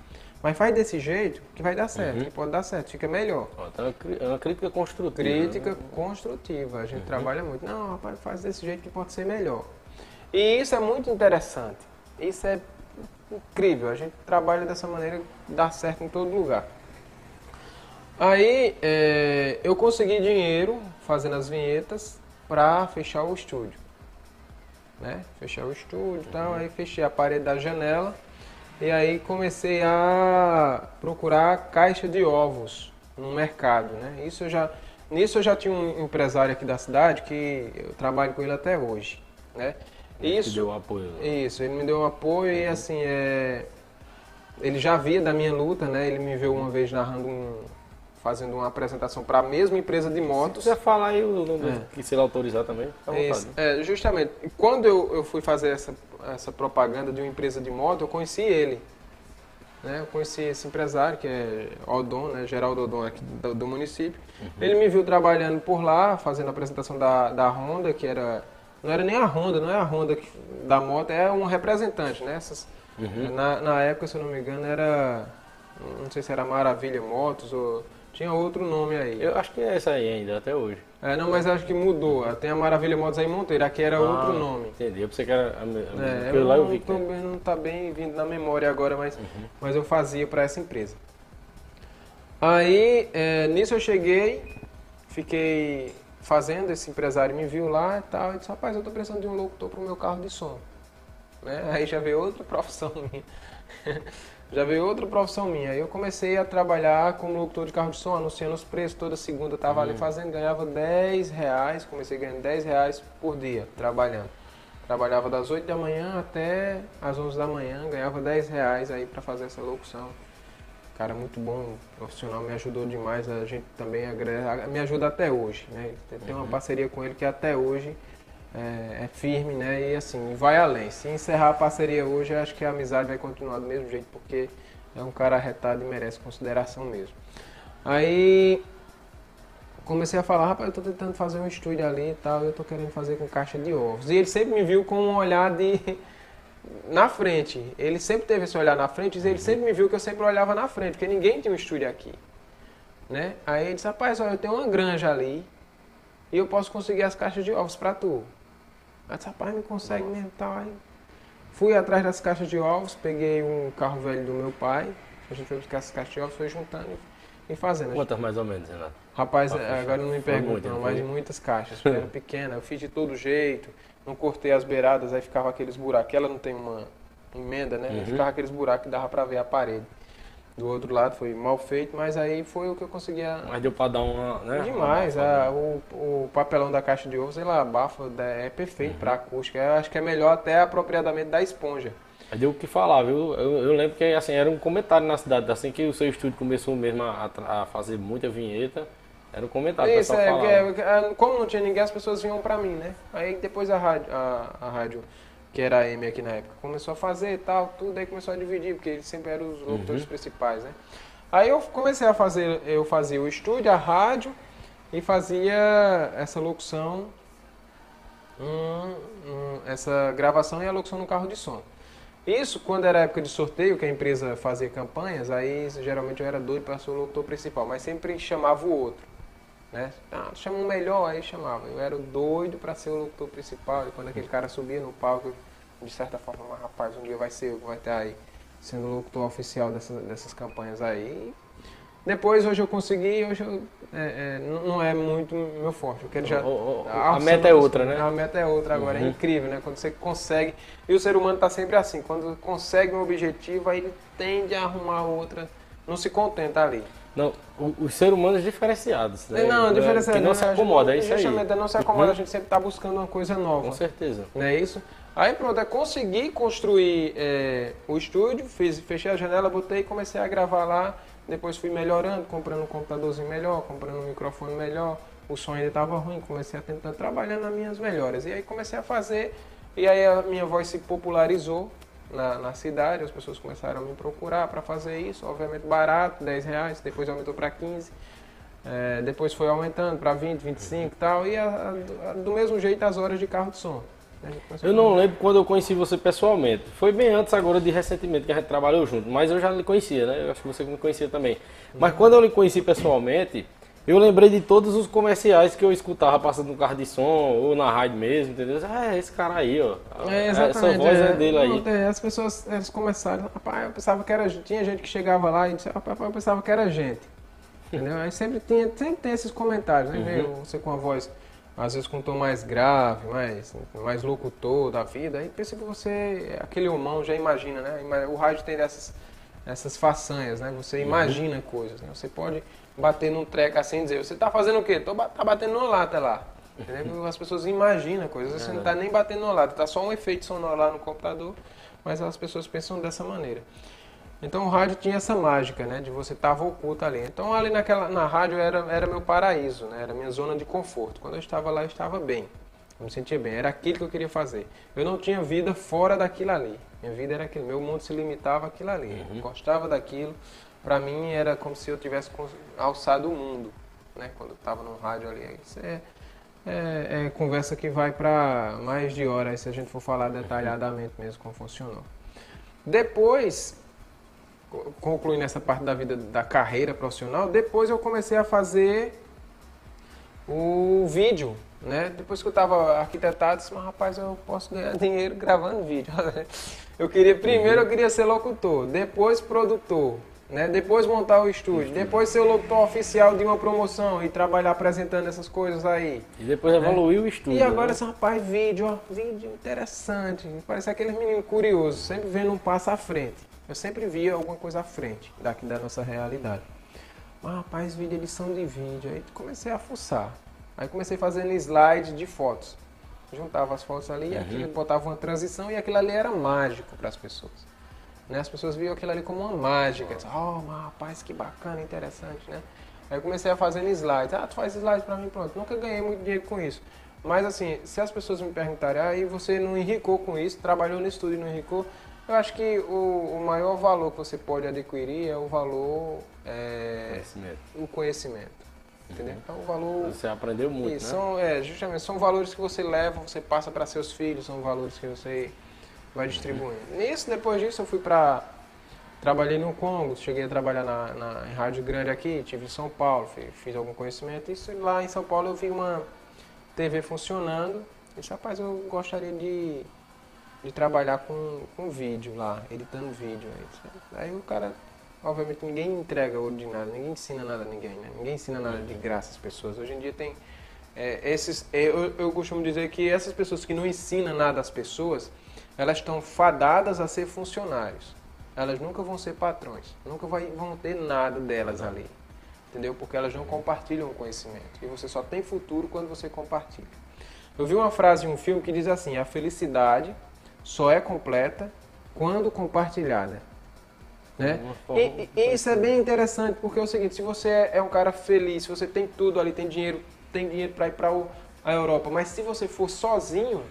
Mas faz desse jeito que vai dar certo, uhum. que pode dar certo, fica melhor. Então é uma crítica construtiva. Crítica né? construtiva, a gente uhum. trabalha muito. Não, rapaz, faz desse jeito que pode ser melhor. E isso é muito interessante. Isso é incrível. A gente trabalha dessa maneira, dá certo em todo lugar. Aí é, eu consegui dinheiro fazendo as vinhetas para fechar o estúdio. Né? Fechar o estúdio e tal, aí fechei a parede da janela e aí comecei a procurar caixa de ovos no mercado, né? Isso eu já, nisso eu já tinha um empresário aqui da cidade que eu trabalho com ele até hoje, né? Ele isso, deu apoio. Isso, ele me deu um apoio e assim, é, ele já via da minha luta, né? Ele me viu uma vez narrando um, fazendo uma apresentação para a mesma empresa de motos. Se quiser falar aí o nome é. que se ele autorizar também, é, justamente. Quando eu, eu fui fazer essa, essa propaganda de uma empresa de moto, eu conheci ele. Né? Eu conheci esse empresário, que é Odon, né? Geraldo Odon aqui do, do município. Uhum. Ele me viu trabalhando por lá, fazendo a apresentação da, da Honda, que era... Não era nem a Honda, não é a Honda que, da moto, é um representante, né? Essas, uhum. na, na época, se eu não me engano, era... Não sei se era Maravilha Motos ou tinha outro nome aí. Eu acho que é essa aí ainda, até hoje. É, não, mas acho que mudou. Tem a Maravilha Motos aí em Monteiro, aqui era ah, outro nome. Entendi, eu pensei que era a, a, é, eu lá eu vi. Também não está bem vindo na memória agora, mas, uhum. mas eu fazia para essa empresa. Aí, é, nisso eu cheguei, fiquei fazendo, esse empresário me viu lá e tal, e disse, rapaz, eu estou precisando de um locutor para o meu carro de som. Né? Aí já veio outra (laughs) profissão minha já veio outra profissão minha. Aí eu comecei a trabalhar como locutor de carro de som, anunciando os preços. Toda segunda eu estava uhum. ali fazendo, ganhava 10 reais, comecei ganhando 10 reais por dia, trabalhando. Trabalhava das 8 da manhã até as 11 da manhã, ganhava 10 reais aí para fazer essa locução. Cara, muito bom, profissional, me ajudou demais. A gente também agrega, me ajuda até hoje, né? Tem uma uhum. parceria com ele que até hoje é, é, firme, né? E assim, vai além. Se encerrar a parceria hoje, acho que a amizade vai continuar do mesmo jeito, porque é um cara arretado e merece consideração mesmo. Aí comecei a falar, rapaz, eu tô tentando fazer um estúdio ali e tal, eu tô querendo fazer com caixa de ovos. E ele sempre me viu com um olhar de (laughs) na frente. Ele sempre teve esse olhar na frente, e ele sempre me viu que eu sempre olhava na frente, porque ninguém tinha um estúdio aqui. Né? Aí ele disse, rapaz, olha, eu tenho uma granja ali e eu posso conseguir as caixas de ovos para tu. Aí disse, rapaz, não consegue Nossa. mesmo tal. Aí fui atrás das caixas de ovos, peguei um carro velho do meu pai, a gente foi buscar essas caixas de ovos, foi juntando e fazendo. Quantas mais ou menos, Renato? Rapaz, agora não me pergunta, não, mas muitas caixas, (laughs) era pequena, eu fiz de todo jeito, não cortei as beiradas, aí ficava aqueles buracos, ela não tem uma emenda, né? Uhum. Ficava aqueles buracos que dava para ver a parede do outro lado foi mal feito, mas aí foi o que eu conseguia. Mas deu para dar uma. Né? Demais. A, o, o papelão da caixa de ovo, sei lá, abafa, é perfeito uhum. para acústica. Eu acho que é melhor até apropriadamente da esponja. Aí deu o que falar, viu? Eu, eu, lembro que assim, era um comentário na cidade, assim que o seu estúdio começou mesmo a, a fazer muita vinheta. Era um comentário, Isso, é, é, é, como não tinha ninguém, as pessoas vinham para mim, né? Aí depois a rádio, a, a rádio que era a M aqui na época, começou a fazer e tal, tudo, aí começou a dividir, porque eles sempre eram os locutores uhum. principais, né? Aí eu comecei a fazer, eu fazia o estúdio, a rádio, e fazia essa locução, hum, hum, essa gravação e a locução no carro de som. Isso quando era época de sorteio, que a empresa fazia campanhas, aí geralmente eu era doido para ser o locutor principal, mas sempre chamava o outro. Né? Ah, chama um melhor, aí chamava. Eu era doido para ser o locutor principal, e quando aquele cara subia no palco, de certa forma, mas rapaz, um dia vai ser, vai estar aí sendo locutor oficial dessas, dessas campanhas aí. Depois, hoje eu consegui, hoje eu, é, é, não é muito meu forte. Eu quero já, oh, oh, a, a meta é outra, né? A meta é outra agora, é uhum. é incrível, né? Quando você consegue. E o ser humano está sempre assim, quando consegue um objetivo, aí ele tende a arrumar outra, não se contenta ali. Não, os seres humanos diferenciados. Né? Não, diferenciados. Que não se acomoda, é isso aí. Justamente, não se acomoda, uhum. a gente sempre está buscando uma coisa nova. Com certeza. Não é isso? Aí pronto, é consegui construir é, o estúdio, fiz, fechei a janela, botei e comecei a gravar lá. Depois fui melhorando, comprando um computadorzinho melhor, comprando um microfone melhor. O som ainda estava ruim, comecei a tentar trabalhar nas minhas melhores. E aí comecei a fazer, e aí a minha voz se popularizou na, na cidade, as pessoas começaram a me procurar para fazer isso. Obviamente barato, 10 reais, depois aumentou para 15. É, depois foi aumentando para 20, 25 e tal. E a, a, do mesmo jeito as horas de carro de som. Eu não lembro quando eu conheci você pessoalmente. Foi bem antes agora de recentemente que a gente trabalhou junto, mas eu já lhe conhecia, né? Eu acho que você me conhecia também. Mas quando eu lhe conheci pessoalmente, eu lembrei de todos os comerciais que eu escutava passando no carro de som ou na rádio mesmo, entendeu? Ah, é esse cara aí, ó. É, exatamente. Essa voz é, é dele aí. É, as pessoas eles começaram, rapaz, eu pensava que era. Tinha gente que chegava lá e disse, rapaz, eu pensava que era gente. (laughs) Entendeu? Aí sempre, tinha, sempre tem esses comentários, né? Uhum. Você com a voz às vezes com um tom mais grave, mais, mais locutor da vida, aí pensa que você, aquele humão já imagina, né? O rádio tem essas, essas façanhas, né? Você uhum. imagina uhum. coisas, né? Você pode bater num treco assim e dizer, você tá fazendo o quê? Tô, tá batendo no lata lá. Entendeu? As pessoas imaginam coisas, você não tá nem batendo no lata, tá só um efeito sonoro lá no computador, mas as pessoas pensam dessa maneira. Então o rádio tinha essa mágica, né, de você estar oculto ali. Então ali naquela, na rádio era, era meu paraíso, né, era minha zona de conforto. Quando eu estava lá, eu estava bem, eu me sentia bem, era aquilo que eu queria fazer. Eu não tinha vida fora daquilo ali. Minha vida era aquilo, meu mundo se limitava àquilo ali. Uhum. Eu gostava daquilo. Para mim era como se eu tivesse alçado o mundo, né, quando eu estava no rádio ali. Isso é, é, é conversa que vai para mais de hora, se a gente for falar detalhadamente mesmo como funcionou. Depois concluindo essa parte da vida da carreira profissional, depois eu comecei a fazer o vídeo, né? Depois que eu estava arquitetado, disse, mas rapaz, eu posso ganhar dinheiro gravando vídeo. (laughs) eu queria primeiro eu queria ser locutor, depois produtor, né? Depois montar o estúdio, depois ser o locutor oficial de uma promoção e trabalhar apresentando essas coisas aí. E depois né? evoluir o estúdio. E agora né? esse rapaz, vídeo, ó, vídeo interessante. Parece aquele menino curioso, sempre vendo um passo à frente. Eu sempre via alguma coisa à frente daqui da nossa realidade. Mas rapaz, vídeo, edição de vídeo. Aí comecei a fuçar. Aí comecei fazendo slide de fotos. Juntava as fotos ali, uhum. aquilo, botava uma transição e aquilo ali era mágico para as pessoas. Né? As pessoas viam aquilo ali como uma mágica. Oh, mas rapaz, que bacana, interessante, né? Aí comecei a fazer slides. Ah, tu faz slides para mim, pronto. Nunca ganhei muito dinheiro com isso. Mas assim, se as pessoas me perguntarem, aí ah, você não enricou com isso, trabalhou no estúdio e não enricou, eu acho que o, o, maior valor que você pode adquirir é o valor. É, conhecimento. O conhecimento. Entendeu? Então, o valor. Você aprendeu muito. né? são, é, justamente, são valores que você leva, você passa para seus filhos, são valores que você vai distribuindo. Nisso, depois disso, eu fui para. Trabalhei no Congo, cheguei a trabalhar na, na, em rádio grande aqui, tive em São Paulo, fiz, fiz algum conhecimento. Isso lá em São Paulo eu vi uma TV funcionando. E disse, rapaz, eu gostaria de de trabalhar com, com vídeo lá, editando vídeo. Aí, aí o cara, obviamente ninguém entrega ouro de nada, ninguém ensina nada a ninguém, né? Ninguém ensina nada de graça às pessoas. Hoje em dia tem é, esses, é, eu, eu costumo dizer que essas pessoas que não ensinam nada às pessoas, elas estão fadadas a ser funcionários. Elas nunca vão ser patrões, nunca vai, vão ter nada delas ali. Entendeu? Porque elas não compartilham o conhecimento. E você só tem futuro quando você compartilha. Eu vi uma frase em um filme que diz assim: a felicidade só é completa quando compartilhada. Né? E, e, isso é bem interessante, porque é o seguinte, se você é, é um cara feliz, se você tem tudo ali, tem dinheiro, tem dinheiro para ir para a Europa, mas se você for sozinho,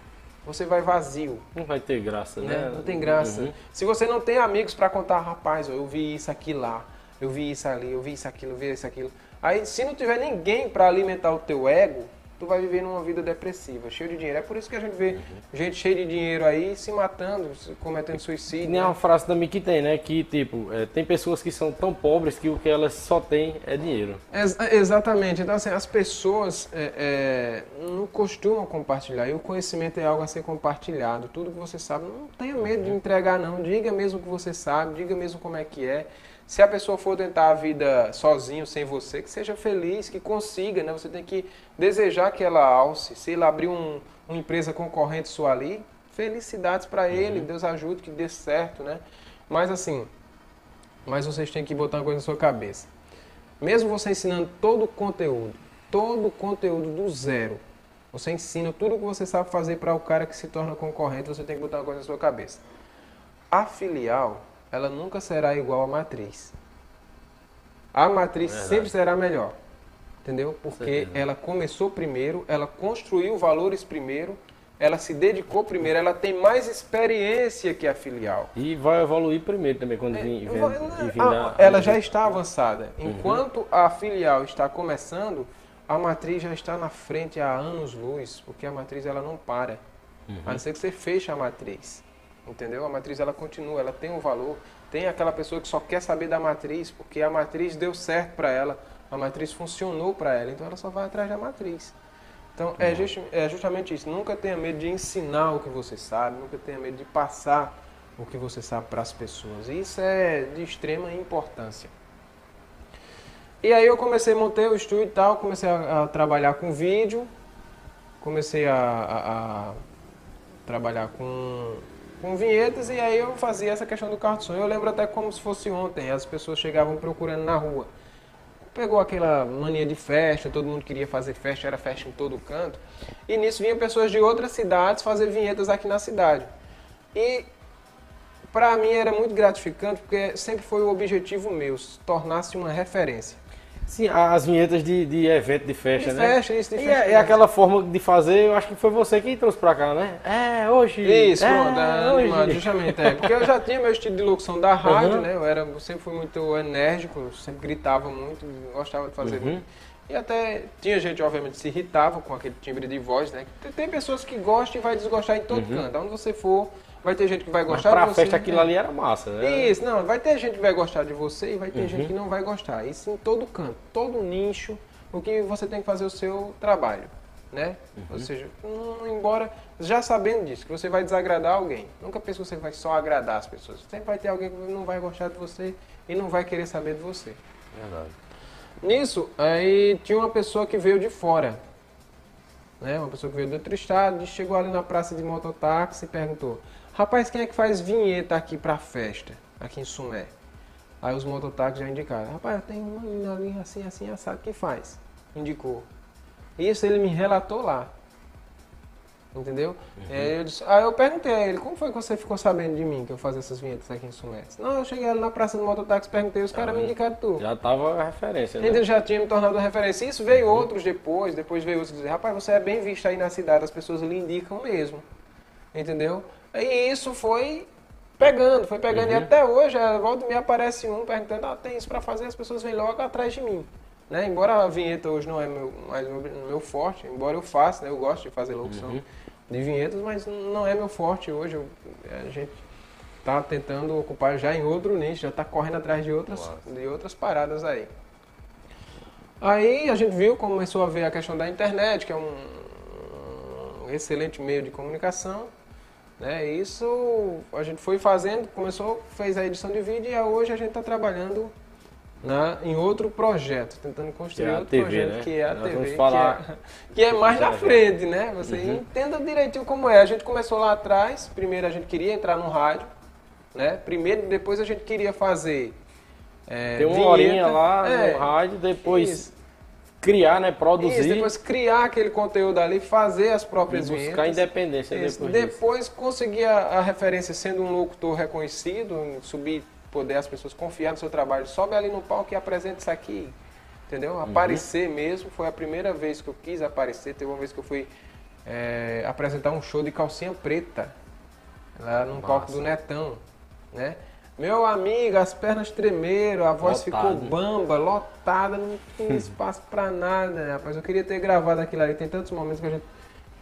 você vai vazio. Não vai ter graça, né? né? Não tem graça. Uhum. Se você não tem amigos para contar, rapaz, eu vi isso aqui lá, eu vi isso ali, eu vi isso aquilo, eu vi isso aquilo. Aí, se não tiver ninguém para alimentar o teu ego, tu vai viver numa vida depressiva, cheio de dinheiro. É por isso que a gente vê uhum. gente cheia de dinheiro aí se matando, cometendo suicídio. Tem né? uma frase também que tem, né? Que tipo, é, tem pessoas que são tão pobres que o que elas só têm é dinheiro. Ex exatamente. Então, assim, as pessoas é, é, não costumam compartilhar. E o conhecimento é algo a ser compartilhado. Tudo que você sabe, não tenha medo de entregar, não. Diga mesmo o que você sabe, diga mesmo como é que é. Se a pessoa for tentar a vida sozinho, sem você, que seja feliz, que consiga, né? Você tem que desejar que ela alce. Se ele abrir um, uma empresa concorrente sua ali, felicidades para ele, uhum. Deus ajude que dê certo, né? Mas assim, mas vocês têm que botar uma coisa na sua cabeça. Mesmo você ensinando todo o conteúdo, todo o conteúdo do zero, você ensina tudo o que você sabe fazer para o cara que se torna concorrente, você tem que botar uma coisa na sua cabeça. A filial ela nunca será igual à matriz. A matriz Verdade. sempre será melhor. Entendeu? Porque ela começou primeiro, ela construiu valores primeiro, ela se dedicou primeiro, ela tem mais experiência que a filial. E vai evoluir primeiro também quando é, vir, a, Ela já está avançada. Uhum. Enquanto a filial está começando, a matriz já está na frente há anos luz, porque a matriz ela não para. Uhum. A não ser que você feche a matriz. Entendeu? A matriz ela continua, ela tem um valor. Tem aquela pessoa que só quer saber da matriz, porque a matriz deu certo para ela, a matriz funcionou para ela, então ela só vai atrás da matriz. Então é, just, é justamente isso. Nunca tenha medo de ensinar o que você sabe, nunca tenha medo de passar o que você sabe para as pessoas. Isso é de extrema importância. E aí eu comecei a montar o estúdio e tal, comecei a, a trabalhar com vídeo, comecei a, a, a trabalhar com com vinhetas e aí eu fazia essa questão do carro de som. Eu lembro até como se fosse ontem, as pessoas chegavam procurando na rua. Pegou aquela mania de festa, todo mundo queria fazer festa, era festa em todo canto. E nisso vinham pessoas de outras cidades fazer vinhetas aqui na cidade. E para mim era muito gratificante porque sempre foi o objetivo meu, tornar-se uma referência. Sim, as vinhetas de, de evento, de festa, de né? Festa, isso, de e festa. É, é aquela forma de fazer, eu acho que foi você que trouxe pra cá, né? É, hoje. Isso, é, é, hoje. justamente. É, porque eu já tinha meu estilo de locução da rádio, uhum. né? Eu era, sempre fui muito enérgico, sempre gritava muito, gostava de fazer uhum. muito. E até tinha gente, obviamente, se irritava com aquele timbre de voz, né? Tem pessoas que gostam e vai desgostar em todo uhum. canto. Onde você for, Vai ter gente que vai gostar Mas pra de você. festa aquilo é. ali era massa, né? Isso, não, vai ter gente que vai gostar de você e vai ter uhum. gente que não vai gostar. Isso em todo canto, todo nicho, o que você tem que fazer o seu trabalho, né? Uhum. Ou seja, não, embora já sabendo disso, que você vai desagradar alguém. Nunca pense que você vai só agradar as pessoas. Sempre vai ter alguém que não vai gostar de você e não vai querer saber de você. Verdade. Nisso, aí tinha uma pessoa que veio de fora. Né? Uma pessoa que veio de outro estado, chegou ali na praça de mototáxi e perguntou: Rapaz, quem é que faz vinheta aqui pra festa, aqui em Sumé? Aí os mototáxis já indicaram. Rapaz, tem uma menina ali assim, assim, assado que faz. Indicou. Isso ele me relatou lá. Entendeu? Uhum. Eu disse, aí eu perguntei a ele, como foi que você ficou sabendo de mim, que eu fazia essas vinhetas aqui em Sumé? Não, eu cheguei ali na praça do mototáxi, perguntei, os caras me indicaram tu. Já tava a referência, né? Ele já tinha me tornado a referência. Isso veio uhum. outros depois, depois veio outros dizer, rapaz, você é bem visto aí na cidade, as pessoas lhe indicam mesmo. Entendeu? E isso foi pegando, foi pegando. Uhum. E até hoje, a volta me aparece um perguntando, ah, tem isso para fazer, as pessoas vêm logo atrás de mim. Né? Embora a vinheta hoje não é meu, mais meu, meu forte, embora eu faça, né? eu gosto de fazer locução uhum. de vinhetas, mas não é meu forte hoje. Eu, a gente está tentando ocupar já em outro nicho, já está correndo atrás de outras, de outras paradas aí. Aí a gente viu, começou a ver a questão da internet, que é um, um excelente meio de comunicação. Né? Isso a gente foi fazendo, começou, fez a edição de vídeo e hoje a gente está trabalhando na, em outro projeto, tentando construir é outro TV, projeto né? que é a Nós TV, falar que é, que é mais na frente, né? Você uhum. entenda direitinho como é. A gente começou lá atrás, primeiro a gente queria entrar no rádio, né? Primeiro, depois a gente queria fazer é, Tem uma vinheta, horinha lá é, no rádio, depois isso criar, né? Produzir. Isso, depois criar aquele conteúdo ali, fazer as próprias e buscar independência Isso, depois. Depois disso. conseguir a, a, referência sendo um locutor reconhecido, subir, poder as pessoas confiar no seu trabalho. Sobe ali no palco e apresenta isso aqui. Entendeu? Uhum. Aparecer uhum. mesmo. Foi a primeira vez que eu quis aparecer. Teve uma vez que eu fui é, apresentar um show de calcinha preta. Lá no palco do Netão. Né? Meu amigo, as pernas tremeram, a voz Lotado. ficou bamba, lotada, não tinha espaço pra nada, né, rapaz. Eu queria ter gravado aquilo ali. Tem tantos momentos que a gente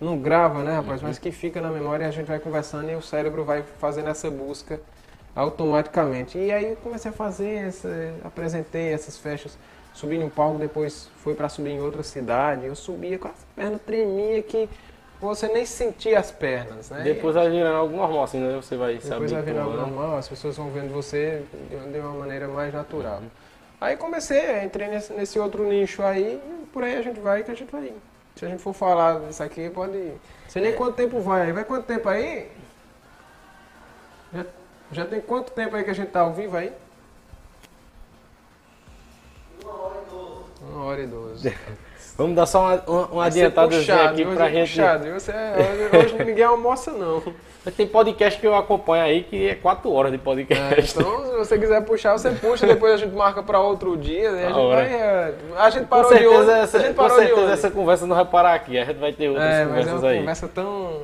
não grava, né, rapaz? Mas que fica na memória e a gente vai conversando e o cérebro vai fazendo essa busca automaticamente. E aí eu comecei a fazer, essa, apresentei essas festas, subi no palco, depois fui pra subir em outra cidade. Eu subia com as pernas tremia que você nem sentia as pernas, né? Depois vai virando algo normal, assim, né? Você vai saber. Depois vai vindo algo né? normal, as pessoas vão vendo você de uma maneira mais natural. Aí comecei, entrei nesse, nesse outro nicho aí, e por aí a gente vai que a gente vai. Se a gente for falar disso aqui, pode. Não sei nem quanto tempo vai aí. Vai quanto tempo aí? Já, já tem quanto tempo aí que a gente tá ao vivo aí? Uma hora e doze. (laughs) Vamos dar só uma, uma, uma puxado, aqui hoje pra é gente. Puxado. Você, hoje, hoje ninguém almoça, não. Mas Tem podcast que eu acompanho aí que é 4 horas de É, podcast. então, se você quiser puxar, você puxa, depois a gente marca para outro dia. né? A Da gente hora. vai. é, A gente com parou de certeza, onde? essa, a gente com parou de certeza essa conversa não vai parar aqui. A gente vai ter outras É, mas é conversas uma aí. conversa tão.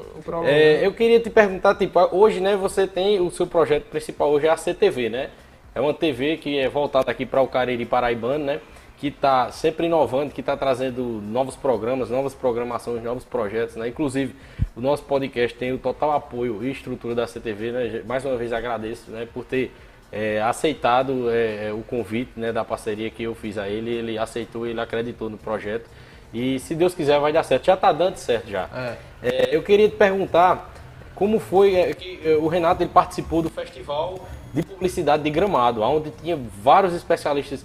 É, eu queria te perguntar, tipo, hoje, né, você tem o seu projeto principal hoje é a CTV, né? É uma TV que é voltada aqui para o Cariri Paraibano, né? Que está sempre inovando, que está trazendo novos programas, novas programações, novos projetos, né? Inclusive, o nosso podcast tem o total apoio e estrutura da CTV, né? Mais uma vez agradeço, né, por ter é, aceitado é, o convite, né, da parceria que eu fiz a ele. Ele aceitou, ele acreditou no projeto. E se Deus quiser vai dar certo. Já está dando certo já. É. É, eu queria te perguntar como foi é, que é, o Renato ele participou do festival de publicidade de Gramado, onde tinha vários especialistas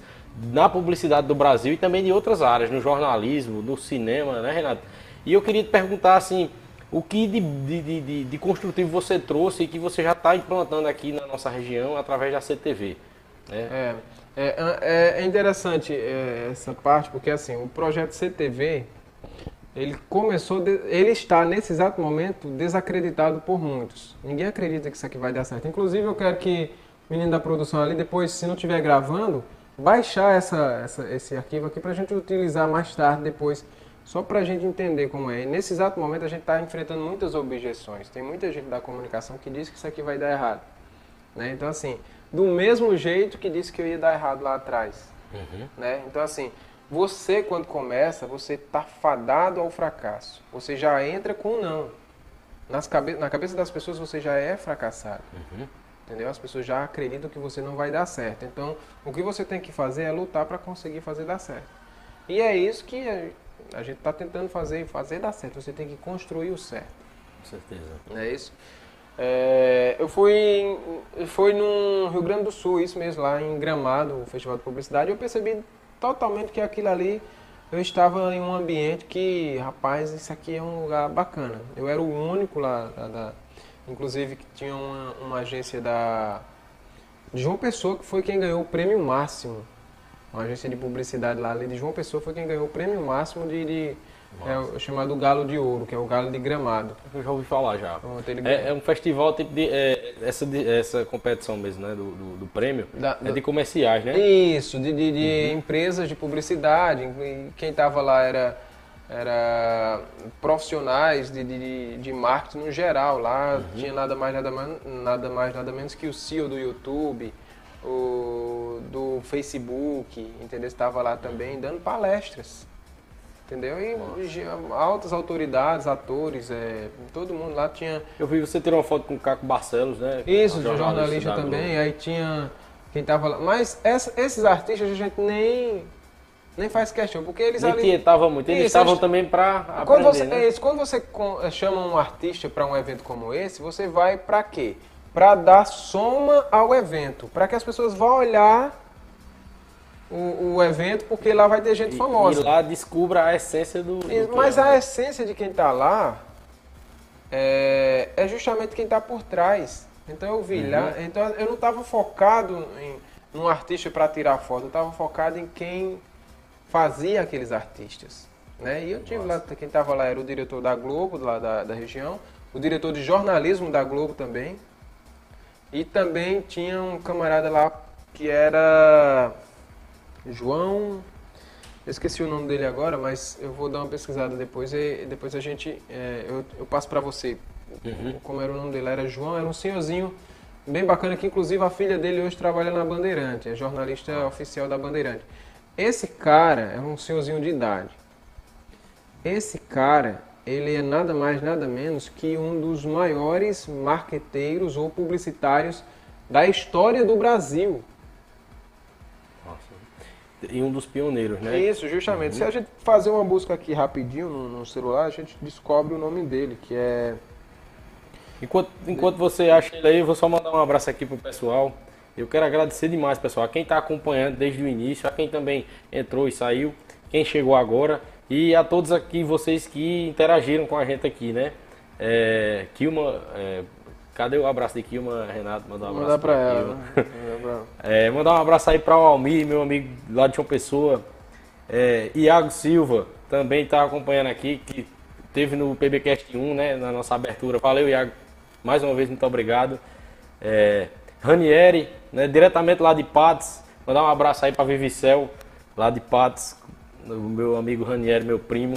na publicidade do Brasil e também de outras áreas, no jornalismo, no cinema, né, Renato? E eu queria te perguntar assim, o que de, de, de- de- construtivo você trouxe e que você já está implantando aqui na nossa região através da CTV? Né? É, é, é, é interessante é, essa parte, porque assim, o projeto CTV, ele começou, ele está nesse exato momento desacreditado por muitos. Ninguém acredita que isso aqui vai dar certo. Inclusive eu quero que o menino da produção ali, depois, se não estiver gravando, baixar essa, essa- esse arquivo aqui para a gente utilizar mais tarde, depois, só para a gente entender como é. E nesse exato momento a gente está enfrentando muitas objeções. Tem muita gente da comunicação que diz que isso aqui vai dar errado. né? Então, assim, do mesmo jeito que disse que eu ia dar errado lá atrás. Né? Então, assim, você quando começa, você tá fadado ao fracasso. Você já entra com um não. Nas cabe na cabeça das pessoas você já é fracassado. Entendeu? As pessoas já acreditam que você não vai dar certo. Então, o que você tem que fazer é lutar para conseguir fazer dar certo. E é isso que a- gente está tentando fazer, fazer dar certo. Você tem que construir o certo. Com certeza. É isso? É, eu fui, fui no Rio Grande do Sul, isso mesmo, lá em Gramado, o Festival de Publicidade, e eu percebi totalmente que aquilo ali, eu estava em um ambiente que, rapaz, isso aqui é um lugar bacana. Eu era o único lá, da, da- inclusive que tinha uma, uma agência da de João Pessoa que foi quem ganhou o prêmio máximo. Uma agência de publicidade lá ali de João Pessoa foi quem ganhou o prêmio máximo de, de é, o chamado Galo de Ouro, que é o Galo de Gramado. Eu já ouvi falar já. É, é um festival tipo de. é, essa, de- essa competição mesmo, né? Do, do, do prêmio. Da- é de comerciais, né? Isso, de, de- de empresas de publicidade. Quem estava lá era, era profissionais de, de, de- marketing no geral. Lá tinha nada mais nada, man- nada mais, nada menos que o CEO do YouTube, o, do Facebook, entendeu? Estava lá também dando palestras. Entendeu? E ge- altas autoridades, atores, é, todo mundo lá tinha Eu vi você tirou uma foto com o Caco Barcelos, né? isso, jornalista Globo. também, aí tinha quem tava lá. Mas essa- esses artistas a gente nem, nem faz questão, porque eles Nem ali. tietava muito. Eles estavam também pra Quando aprender, você, né? é isso, quando você eh, chama um artista para um evento como esse, você vai para quê? Para dar soma ao evento, para que as pessoas vão olhar o, o evento, porque lá vai ter gente E- famosa. E lá descubra a essência do. do E- Mas é, a né? essência de quem está lá é, é justamente quem está por trás. Então eu vi Uhum. lá, então eu não estava focado em num artista para tirar foto, eu estava focado em quem fazia aqueles artistas. Né? E eu tive lá, quem estava lá era o diretor da Globo, lá da, da região, o diretor de jornalismo da Globo também. E também tinha um camarada lá que era João. Eu esqueci o nome dele agora, mas eu vou dar uma pesquisada depois e depois a gente. é, eu, eu passo para você Uhum. como era o nome dele. Era João, era um senhorzinho bem bacana que inclusive a filha dele hoje trabalha na Bandeirante, é jornalista oficial da Bandeirante. Esse cara é um senhorzinho de idade. Esse cara, ele é nada mais, nada menos que um dos maiores marqueteiros ou publicitários da história do Brasil. Nossa. E um dos pioneiros, né? Isso, justamente. Uhum. Se a gente fazer uma busca aqui rapidinho no, no, celular, a gente descobre o nome dele, que é. Enquanto, enquanto você acha ele aí, eu vou só mandar um abraço aqui pro pessoal. Eu quero agradecer demais, pessoal, a quem está acompanhando desde o início, a quem também entrou e saiu, quem chegou agora e a todos aqui, vocês que interagiram com a gente aqui, né? É, Kilma, é, cadê o abraço de Kilma, Renato? Mandar um abraço Manda pra, ela. Né? (laughs) é, mandar um abraço aí para o Almir, meu amigo lá de João Pessoa. É, Iago Silva também está acompanhando aqui, que teve no PBcast 1, né, na nossa abertura. Valeu, Iago. Mais uma vez, muito obrigado. É, Ranieri, né, diretamente lá de Patos. Mandar um abraço aí para Vivicel, lá de Patos, meu amigo Ranieri, meu primo.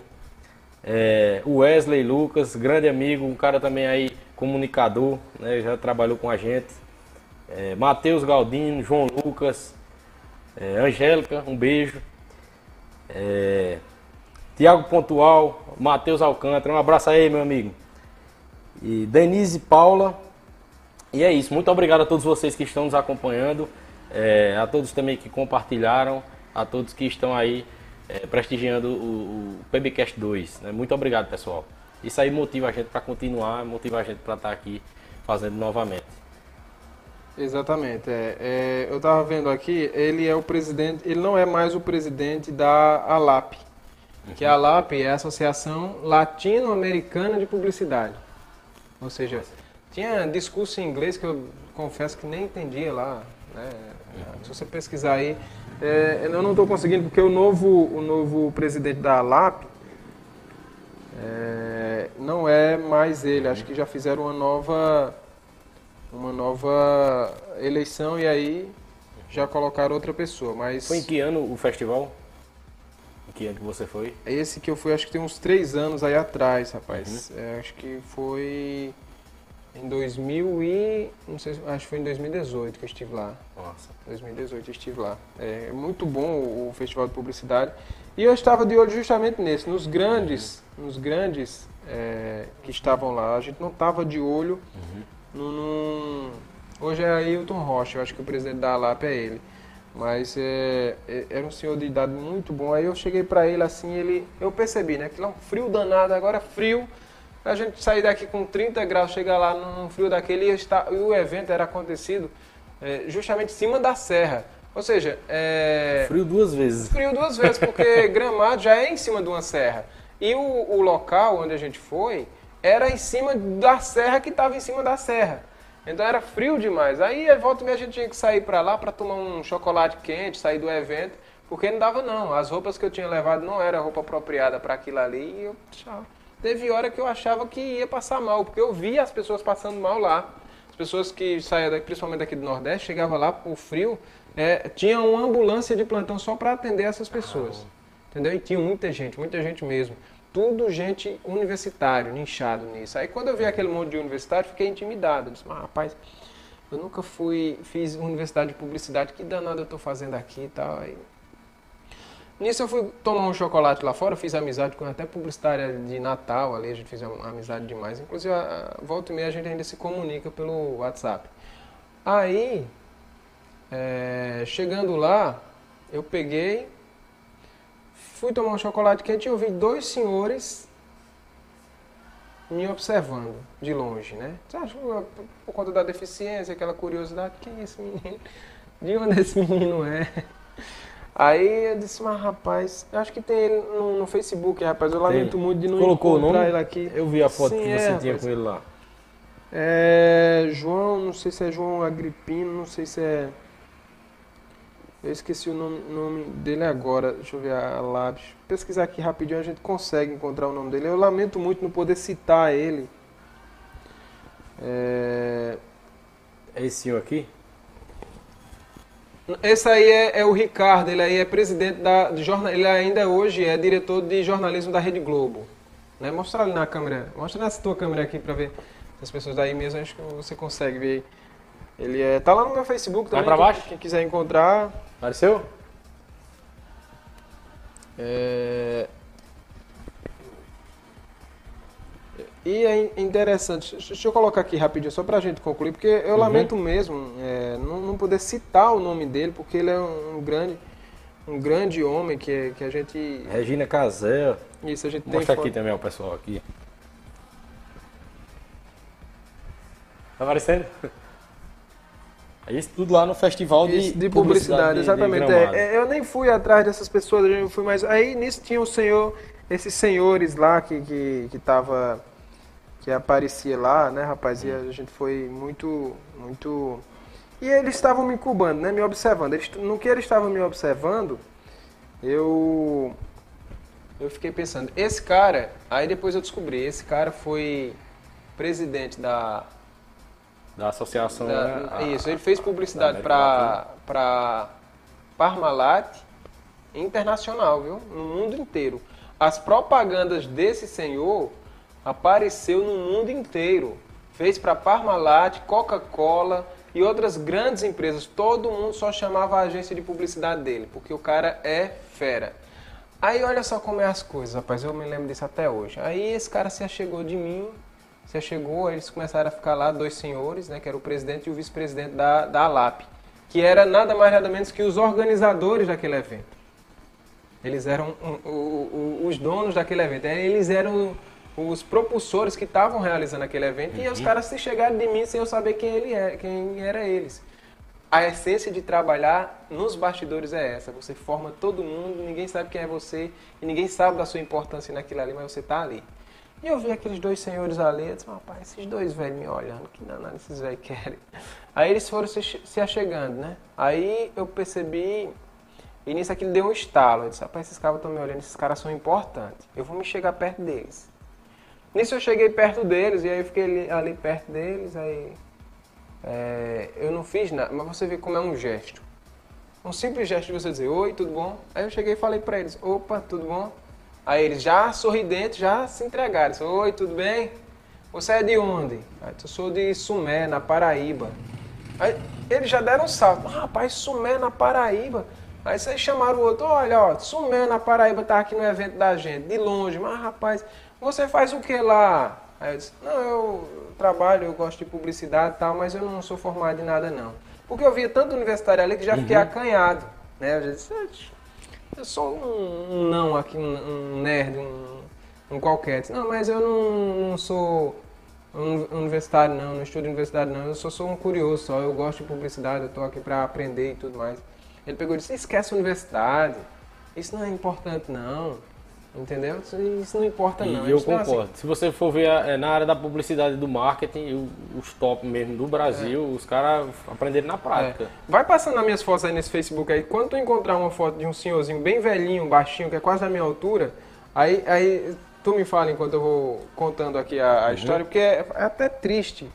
É, Wesley Lucas, grande amigo, um cara também aí comunicador, né, já trabalhou com a gente. É, Matheus Galdino, João Lucas, é, Angélica, um beijo. É, Tiago Pontual, Matheus Alcântara, um abraço aí, meu amigo. E Denise Paula. E é isso, muito obrigado a todos vocês que estão nos acompanhando, é, a todos também que compartilharam, a todos que estão aí é, prestigiando o, o PBcast 2. Né? Muito obrigado, pessoal. Isso aí motiva a gente para continuar, motiva a gente para estar tá aqui fazendo novamente. Exatamente. É, é, eu estava vendo aqui, ele é o presidente, ele não é mais o presidente da ALAP, uhum. que a ALAP é a Associação Latino-Americana de Publicidade. Ou seja, Nossa. Tinha discurso em inglês que eu confesso que nem entendia lá. Né? Se você pesquisar aí, é, eu não estou conseguindo, porque o novo, o novo presidente da ALAP é, não é mais ele. Acho que já fizeram uma nova, uma nova eleição e aí já colocaram outra pessoa. Mas foi em que ano o festival? Em que ano que você foi? Esse que eu fui, acho que tem uns três anos aí atrás, rapaz. Uhum. É, acho que foi em 2000 e... Não sei, acho que foi em 2018 que eu estive lá. Nossa. 2018 eu estive lá. É muito bom o festival de publicidade. E eu estava de olho justamente nesse, nos grandes, nos grandes é, que estavam lá. A gente não estava de olho uhum. no, no, Hoje é Ailton Rocha, eu acho que o presidente da ALAP é ele. Mas é, é, era um senhor de idade muito bom. Aí eu cheguei para ele assim, ele, eu percebi, né? Que lá um frio danado, agora frio a gente sair daqui com 30 graus, chegar lá num frio daquele e, estar, e o evento era acontecido é, justamente em cima da serra. Ou seja, é... Frio duas vezes. Frio duas vezes, porque (laughs) Gramado já é em cima de uma serra. E o, o local onde a gente foi era em cima da serra que estava em cima da serra. Então era frio demais. Aí, volta e meia, a gente tinha que sair para lá para tomar um chocolate quente, sair do evento, porque não dava não. As roupas que eu tinha levado não era roupa apropriada para aquilo ali e eu, tchau teve hora que eu achava que ia passar mal, porque eu via as pessoas passando mal lá. As pessoas que saíam, daqui, principalmente daqui do Nordeste, chegavam lá por frio, é, tinha uma ambulância de plantão só para atender essas pessoas. Entendeu? E tinha muita gente, muita gente mesmo. Tudo gente universitário, nichado nisso. Aí quando eu vi aquele monte de universitário, fiquei intimidado. Eu disse, mas rapaz, eu nunca fui, fiz universidade de publicidade, que danado eu estou fazendo aqui e tal. Aí Nisso eu fui tomar um chocolate lá fora, fiz amizade com até publicitária de Natal ali, a gente fez uma amizade demais. Inclusive, a, a, volta e meia a gente ainda se comunica pelo WhatsApp. Aí, é, chegando lá, eu peguei, fui tomar um chocolate quente e eu vi dois senhores me observando de longe, né? Por conta da deficiência, aquela curiosidade, quem é esse menino? (laughs) De onde esse menino é? Aí eu disse, mas rapaz, eu acho que tem ele no, no Facebook, rapaz. Eu lamento tem. muito de não Colocou encontrar o nome? ele aqui. Eu vi a foto Sim, que você é, tinha rapaz. com ele lá. É. João, não sei se é João Agripino, não sei se é. Eu esqueci o nome, nome dele agora. Deixa eu ver a lápis. Pesquisar aqui rapidinho a gente consegue encontrar o nome dele. Eu lamento muito não poder citar ele. É. É esse senhor aqui? Esse aí é, é, o Ricardo, ele aí é presidente da de jornal, ele ainda hoje é diretor de jornalismo da Rede Globo. Né? Mostra ali na câmera, mostra nessa tua câmera aqui para ver as pessoas daí mesmo, acho que você consegue ver. Ele é, tá lá no meu Facebook também. pra baixo? Quem, quem quiser encontrar. Apareceu? É... E é interessante, deixa eu colocar aqui rapidinho, só pra gente concluir, porque eu Uhum. lamento mesmo é, não, não poder citar o nome dele, porque ele é um, grande um grande homem que, que a gente. Regina Casé. Isso, a gente tem. Mostra foto. aqui também o pessoal aqui. Tá aparecendo? (laughs) Isso tudo lá no festival de, Isso, de publicidade, de- de exatamente. É, é, eu nem fui atrás dessas pessoas, eu fui mais. Aí nisso tinha o senhor, esses senhores lá que, que, que tava. Que aparecia lá, né, rapaz? E a gente foi muito. muito. E eles estavam me incubando, né? Me observando. Eles, no que eles estavam me observando, eu. Eu fiquei pensando, esse cara, aí depois eu descobri, esse cara foi presidente da, Da associação. da- né, a- isso, ele fez publicidade da para para Parmalat internacional, viu? No mundo inteiro. As propagandas desse senhor apareceu no mundo inteiro. Fez para Parmalat, Coca-Cola e outras grandes empresas. Todo mundo só chamava a agência de publicidade dele, porque o cara é fera. Aí olha só como é as coisas, rapaz. Eu me lembro disso até hoje. Aí esse cara se achegou de mim, se achegou, eles começaram a ficar lá, dois senhores, né? Que era o presidente e o vice-presidente da, da ALAP. Que era nada mais nada menos que os organizadores daquele evento. Eles eram um, o- o- os donos daquele evento. Eles eram os propulsores que estavam realizando aquele evento. E os caras se chegaram de mim sem eu saber quem, ele é, quem era eles. A essência de trabalhar nos bastidores é essa. Você forma todo mundo, ninguém sabe quem é você e ninguém sabe da sua importância naquilo ali, mas você está ali. E eu vi aqueles dois senhores ali, eu disse, rapaz, esses dois velhos me olhando, que danado esses velhos querem. (laughs) Aí eles foram se, se achegando, né? Aí eu percebi, e nisso aquilo deu um estalo. Eu disse, rapaz, esses caras estão me olhando, esses caras são importantes. Eu vou me chegar perto deles. Nisso eu cheguei perto deles, e aí eu fiquei ali, ali perto deles, aí é, eu não fiz nada, mas você vê como é um gesto. Um simples gesto de você dizer, oi, tudo bom? Aí eu cheguei e falei pra eles, opa, tudo bom? Aí eles já sorridentes, já se entregaram. Disse, oi, tudo bem? Você é de onde? Aí eu sou de Sumé, na Paraíba. Aí eles já deram um salto. Ah, rapaz, Sumé na Paraíba. Aí vocês chamaram o outro, olha, ó, Sumé na Paraíba tá aqui no evento da gente, de longe. Mas, rapaz, você faz o que lá? Aí eu disse, não, eu trabalho, eu gosto de publicidade e tal, mas eu não sou formado em nada não. Porque eu via tanto universitário ali que já fiquei acanhado. Né? Eu já disse, "Ah, eu sou um, um não aqui, um, um nerd, um, um qualquer. Disse, não, mas eu não, não sou um universitário não, não estudo universidade não, eu só sou um curioso só, eu gosto de publicidade, eu estou aqui para aprender e tudo mais. Ele pegou e disse, esquece a universidade, isso não é importante não, entendeu? Isso, não importa não. E eu disse, "Não, assim, concordo. Se você for ver é, na área da publicidade do marketing, o- os top mesmo do Brasil, os caras aprenderam na prática. É. Vai passando as minhas fotos aí nesse Facebook aí. Quando tu encontrar uma foto de um senhorzinho bem velhinho, baixinho, que é quase da minha altura, aí, aí tu me fala enquanto eu vou contando aqui a, a história, porque é, é até triste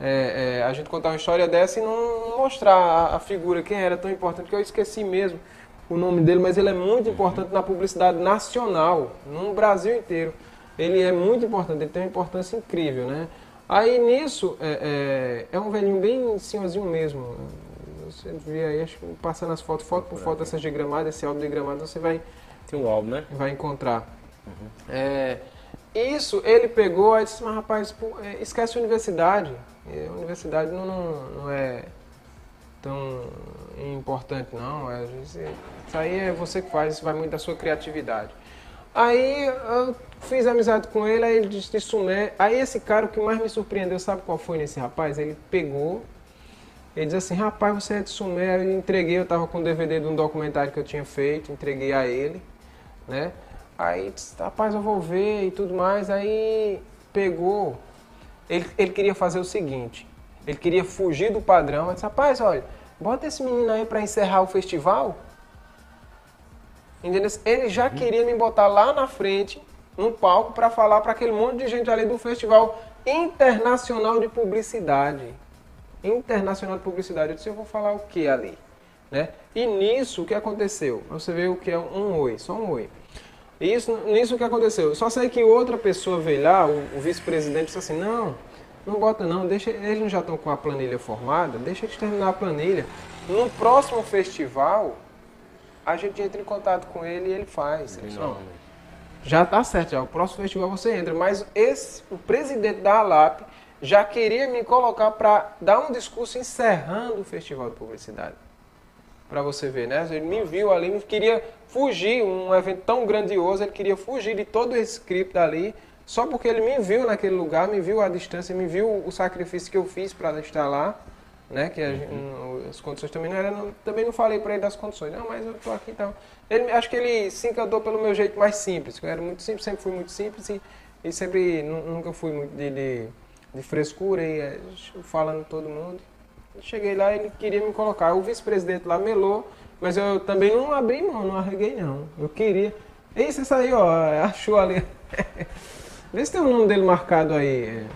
é, é, a gente contar uma história dessa e não mostrar a, a figura, quem era tão importante, que eu esqueci mesmo o nome dele, mas ele é muito importante na publicidade nacional, no Brasil inteiro. Ele é muito importante, ele tem uma importância incrível, né? Aí nisso, é, é, é um velhinho bem senhorzinho mesmo. Você vê aí, acho que passando as fotos, foto por foto, essas de gramado, esse álbum de gramado, você vai, Tem um álbum, né? vai encontrar. É, isso ele pegou aí disse, mas rapaz, é, esquece a universidade. A universidade não, não, não é tão importante não. É- isso aí é você que faz, isso vai muito da sua criatividade. Aí eu fiz amizade com ele, aí ele disse de Sumé. Aí esse cara, o que mais me surpreendeu, sabe qual foi nesse rapaz? Ele pegou, ele disse assim, rapaz, você é de Sumé. Eu entreguei, eu estava com o DVD de um documentário que eu tinha feito, entreguei a ele, né? Aí disse, rapaz, eu vou ver e tudo mais. Aí pegou, ele, ele queria fazer o seguinte, ele queria fugir do padrão. Eu disse, rapaz, olha, bota esse menino aí para encerrar o festival. Entendeu? Ele já queria me botar lá na frente, no palco, para falar para aquele monte de gente ali do Festival Internacional de Publicidade. Internacional de Publicidade. Eu disse, eu vou falar o que ali? Né? E nisso, o que aconteceu? Você vê o que é um oi, só um oi. Isso, nisso o que aconteceu? Eu só sei que outra pessoa veio lá, o, o vice-presidente, disse assim, não, Não bota não, deixa, eles já estão com a planilha formada, deixa eles terminar a planilha. No próximo festival, a gente entra em contato com ele e ele faz. Não, já está certo, já. O próximo festival você entra. Mas esse, o presidente da ALAP já queria me colocar para dar um discurso encerrando o festival de publicidade. Para você ver, né? Ele me viu ali, me queria fugir, um evento tão grandioso, ele queria fugir de todo esse script ali, só porque ele me viu naquele lugar, me viu à distância, me viu o sacrifício que eu fiz para estar lá né? Que uhum. as condições também não eram. Também não falei para ele das condições. Não, mas eu tô aqui então. Ele, acho que ele se encantou pelo meu jeito mais simples. Eu era muito simples, sempre fui muito simples e, e sempre nunca fui muito de, de, de frescura e é, falando todo mundo. cheguei lá ele queria me colocar. O vice-presidente lá melou, mas eu também não abri mão, não arreguei não. Eu queria. Isso, isso aí, ó, (laughs) achou ali. Vê se tem o nome dele marcado aí.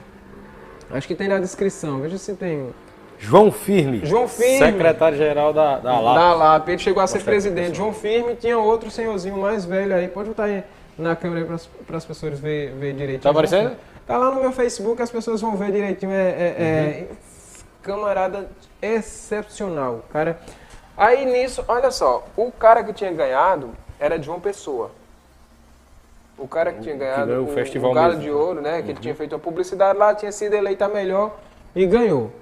Acho que tem na descrição. Veja se tem. João Firme. João Firme. Secretário-geral da, da LAP. Da LAP. Ele chegou a ser presidente. João Firme tinha outro senhorzinho mais velho aí. Pode botar aí na câmera para as pessoas ver, ver direitinho. Tá aparecendo? Tá lá no meu Facebook, as pessoas vão ver direitinho. É, é, é uhum. camarada excepcional, cara. Aí nisso, olha só, o cara que tinha ganhado era João Pessoa. O cara que tinha ganhado que o, o, festival o Galo mesmo. de Ouro, né? Que uhum. ele tinha feito a publicidade lá, tinha sido eleito a melhor e ganhou.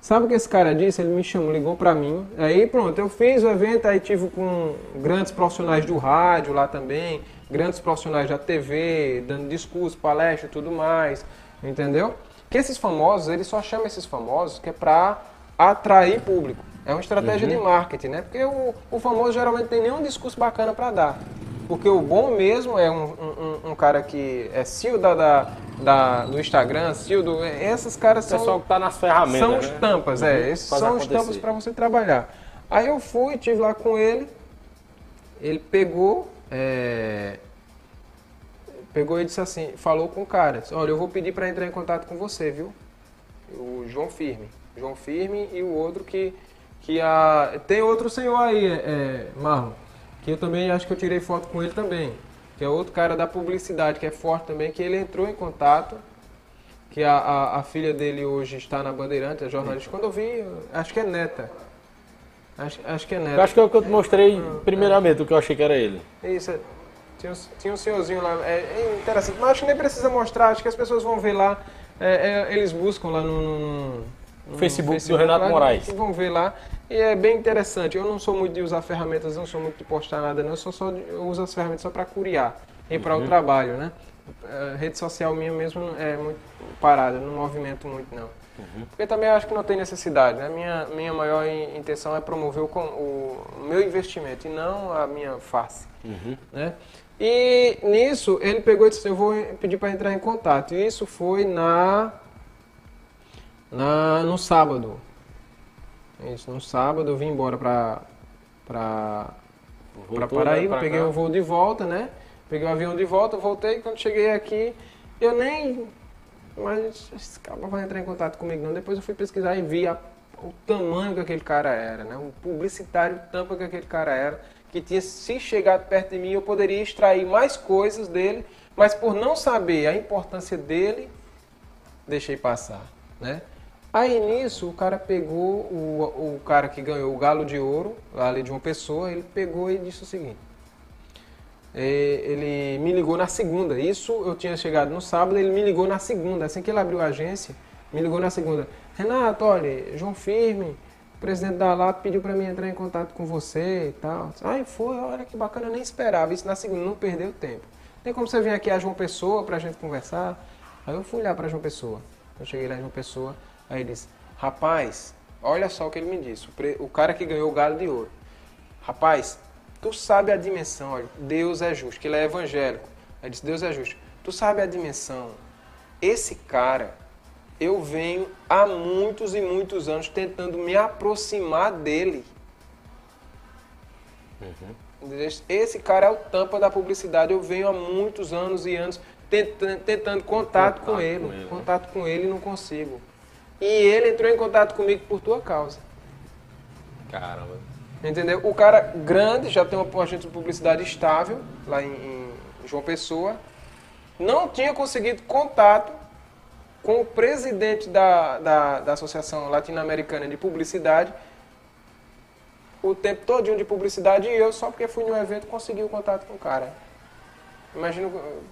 Sabe o que esse cara disse? Ele me chamou, ligou para mim. Aí pronto, eu fiz o evento, aí tive com grandes profissionais do rádio lá também, grandes profissionais da TV, dando discurso, palestra tudo mais, entendeu? Que esses famosos, ele só chama esses famosos que é para atrair público. É uma estratégia uhum. de marketing, né? Porque o, o famoso geralmente tem nenhum discurso bacana para dar. Porque o bom mesmo é um, um, um cara que é CEO da, da, da, do Instagram, CEO do. Esses caras são. O pessoal que está nas ferramentas. São né? estampas, é. uhum, é. Esses são acontecer. estampas para você trabalhar. Aí eu fui, tive lá com ele. Ele pegou. É, pegou e disse assim, falou com o cara, disse, olha, eu vou pedir para entrar em contato com você, viu? O João Firme. João Firme e o outro que. Que a, tem outro senhor aí, é, Marlon que eu também acho que eu tirei foto com ele também, que é outro cara da publicidade, que é forte também, que ele entrou em contato, que a, a, a filha dele hoje está na Bandeirante, é jornalista. Quando eu vi, acho que é neta. Acho, acho que é neta. Eu acho que é o que eu te mostrei primeiramente, é. o que eu achei que era ele. Isso, é. tinha, tinha um senhorzinho lá, é, é, interessante, mas acho que nem precisa mostrar, acho que as pessoas vão ver lá, é, é eles buscam lá no, no, no Facebook, Facebook, do Renato lá, Moraes. Vão ver lá. E é bem interessante. Eu não sou muito de usar ferramentas, não sou muito de postar nada, não. Eu só, só eu uso as ferramentas só para curiar e para uhum. o trabalho, né? A rede social minha mesmo é muito parada, não movimento muito, não. Uhum. Porque também acho que não tem necessidade, né? Minha, minha maior intenção é promover o, o meu investimento e não a minha face, uhum. né? E nisso, ele pegou e disse, eu vou pedir para entrar em contato. E isso foi na, na no sábado. Isso, no sábado eu vim embora pra, pra, pra Paraíba, pra peguei o voo de volta, né? Peguei o avião de volta, voltei, quando cheguei aqui, eu nem... Mas esse cara vai entrar em contato comigo não. Depois eu fui pesquisar e vi a, o tamanho que aquele cara era, né? O publicitário tampa que aquele cara era, que tinha se chegado perto de mim, eu poderia extrair mais coisas dele, mas por não saber a importância dele, deixei passar, né? Aí nisso o cara pegou, o, o cara que ganhou o galo de ouro, ali de uma pessoa, ele pegou e disse o seguinte. É, ele me ligou na segunda. Isso eu tinha chegado no sábado, ele me ligou na segunda. Assim que ele abriu a agência, me ligou na segunda. Renato, olha, João Firme, o presidente da LAP pediu para mim entrar em contato com você e tal. Aí foi, olha que bacana, eu nem esperava. Isso na segunda, não perdeu tempo. Tem como você vir aqui a João Pessoa pra gente conversar? Aí eu fui lá pra João Pessoa. Eu cheguei lá em João Pessoa. Aí ele disse, rapaz, olha só o que ele me disse, o, cara que ganhou o galo de ouro. Rapaz, tu sabe a dimensão, olha, Deus é justo, que ele é evangélico. Aí disse, Deus é justo. Tu sabe a dimensão. Esse cara, eu venho há muitos e muitos anos tentando me aproximar dele. Uhum. Esse cara é o tampa da publicidade. Eu venho há muitos anos e anos tentando, tentando contato, contato com, ele, com ele. Contato com ele e não consigo. E ele entrou em contato comigo por tua causa. Caramba. Entendeu? O cara grande, já tem uma agência de publicidade estável, lá em, em João Pessoa, não tinha conseguido contato com o presidente da, da, da Associação Latino-Americana de Publicidade, o tempo todinho de publicidade, e eu, só porque fui no evento, consegui o contato com o cara. Imagina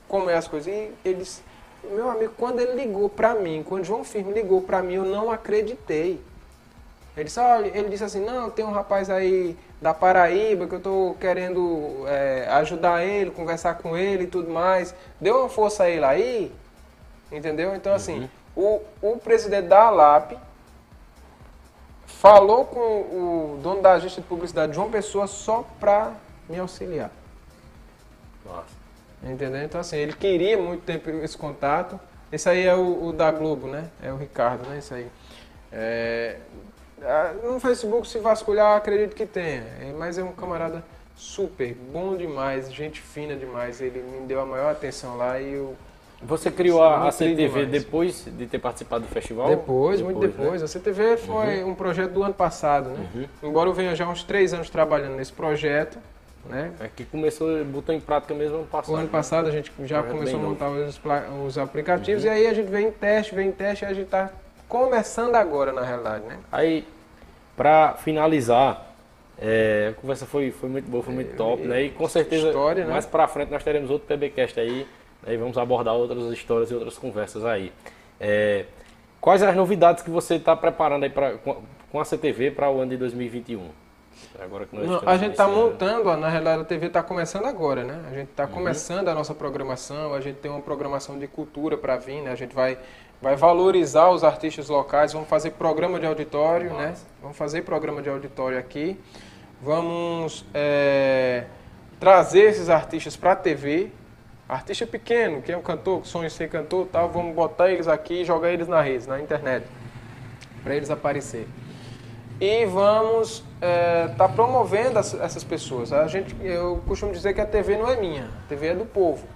como é as coisas. E eles, meu amigo, quando ele ligou para mim, quando João Firme ligou para mim, eu não acreditei. Ele disse, olha, ele disse assim, não, tem um rapaz aí da Paraíba que eu estou querendo é, ajudar ele, conversar com ele e tudo mais. Deu uma força a ele aí, entendeu? Então, assim, uhum. o, o presidente da ALAP falou com o dono da agência de publicidade, João Pessoa, só para me auxiliar. Nossa. Entendeu? Então, assim, ele queria muito tempo esse contato. Esse aí é o, o da Globo, né? É o Ricardo, né? Isso aí. É, no Facebook, se vasculhar, acredito que tenha. É, mas é um camarada super bom demais, gente fina demais. Ele me deu a maior atenção lá e eu. Você criou a, a CTV depois de ter participado do festival? Depois, depois muito depois. Né? A CTV foi uhum. um projeto do ano passado, né? Uhum. Embora eu venha já uns três anos trabalhando nesse projeto, né? É que começou, botou em prática mesmo ano passado. O ano né? passado né? a gente já começou a montar os, os aplicativos uhum. e aí a gente vem em teste, vem em teste e a gente está começando agora, na realidade, né? Aí, para finalizar, é, a conversa foi, foi muito boa, foi muito é, top, né? E com certeza, história, né? mais para frente nós teremos outro PBcast aí, né? e vamos abordar outras histórias e outras conversas aí. É, quais as novidades que você está preparando aí pra, com a CTV para o ano de 2021? Agora que nós Não, a gente está montando, na realidade a TV está começando agora, né? A gente está uhum. começando a nossa programação, a gente tem uma programação de cultura para vir, né? A gente vai, vai valorizar os artistas locais, vamos fazer programa de auditório? Nossa. né? Vamos fazer programa de auditório aqui, vamos é, trazer esses artistas para a TV, artista pequeno, que é um cantor, que sonha ser cantor, tal, vamos botar eles aqui e jogar eles na rede, na internet, para eles aparecer e vamos estar é, tá promovendo as, essas pessoas. A gente, eu costumo dizer que a TV não é minha, a TV é do povo.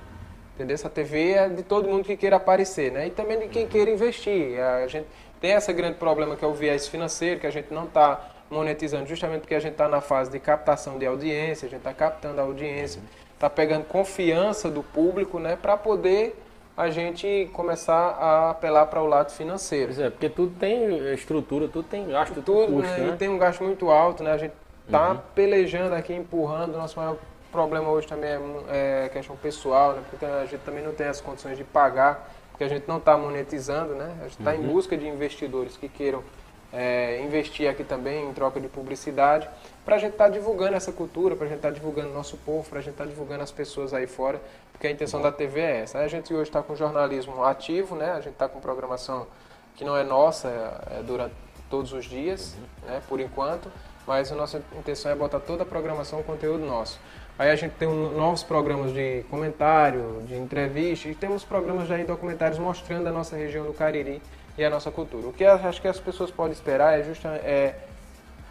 Entendeu? Essa TV é de todo mundo que queira aparecer, né? E também de quem queira investir. A gente tem esse grande problema que é o viés financeiro, que a gente não está monetizando, justamente porque a gente está na fase de captação de audiência, a gente está captando a audiência, está pegando confiança do público, né? Para poder a gente começar a apelar para o lado financeiro. Pois é, porque tudo tem estrutura, tudo tem gasto, tudo, né? né? E tem um gasto muito alto, né? A gente está uhum. pelejando aqui, empurrando. Nosso maior problema hoje também é, é questão pessoal, né? Porque a gente também não tem as condições de pagar, porque a gente não está monetizando, né? A gente está uhum. em busca de investidores que queiram é, investir aqui também em troca de publicidade, para a gente estar tá divulgando essa cultura, para a gente estar tá divulgando nosso povo, para a gente estar tá divulgando as pessoas aí fora, porque a intenção da TV é essa. a gente hoje está com jornalismo ativo, né? a gente está com programação que não é nossa, é, é durante todos os dias, né? por enquanto, mas a nossa intenção é botar toda a programação, conteúdo nosso. Aí a gente tem um, novos programas de comentário, de entrevista, e temos programas já em documentários mostrando a nossa região do Cariri, e a nossa cultura. O que acho que as pessoas podem esperar é, justa, é,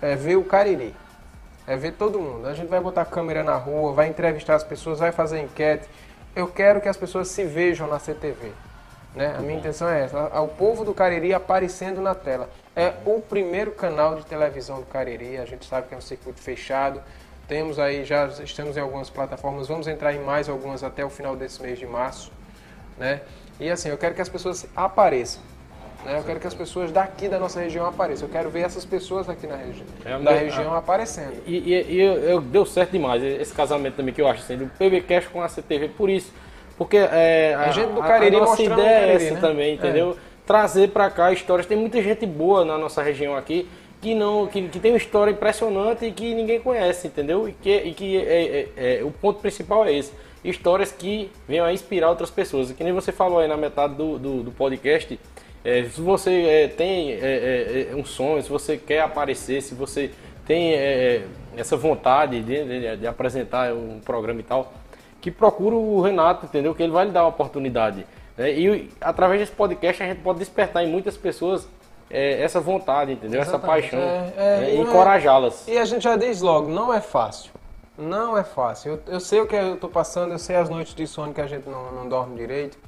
é ver o Cariri, é ver todo mundo. A gente vai botar câmera na rua, vai entrevistar as pessoas, vai fazer enquete. Eu quero que as pessoas se vejam na CTV. Né? A minha intenção é essa, o povo do Cariri aparecendo na tela. É o primeiro canal de televisão do Cariri, a gente sabe que é um circuito fechado. Temos aí, já estamos em algumas plataformas, vamos entrar em mais algumas até o final desse mês de março. Né? E assim, eu quero que as pessoas apareçam. Né? Eu quero que as pessoas daqui da nossa região apareçam. Eu quero ver essas pessoas aqui na regi é, da região aparecendo. E, e, e eu, eu, deu certo demais esse casamento também que eu acho assim, do PBcast com a CTV por isso. Porque é, a, a gente do Cariri a, a nossa ideia é essa né? também, entendeu? É. Trazer para cá histórias. Tem muita gente boa na nossa região aqui que não que, que tem uma história impressionante e que ninguém conhece, entendeu? E que, e que é, é, é, o ponto principal é esse. Histórias que venham a inspirar outras pessoas. Que nem você falou aí na metade do, do, do podcast, é, se você é, tem é, é, é, um sonho, se você quer aparecer, se você tem é, essa vontade de, de, de, apresentar um programa e tal, que procura o Renato, entendeu? Que ele vai lhe dar uma oportunidade. Né? E através desse podcast a gente pode despertar em muitas pessoas essa vontade, entendeu? Exatamente. Essa paixão. Né? e encorajá-las. E a gente já diz logo, não é fácil. Não é fácil. Eu, eu sei o que eu estou passando, eu sei as noites de sono que a gente não, não dorme direito.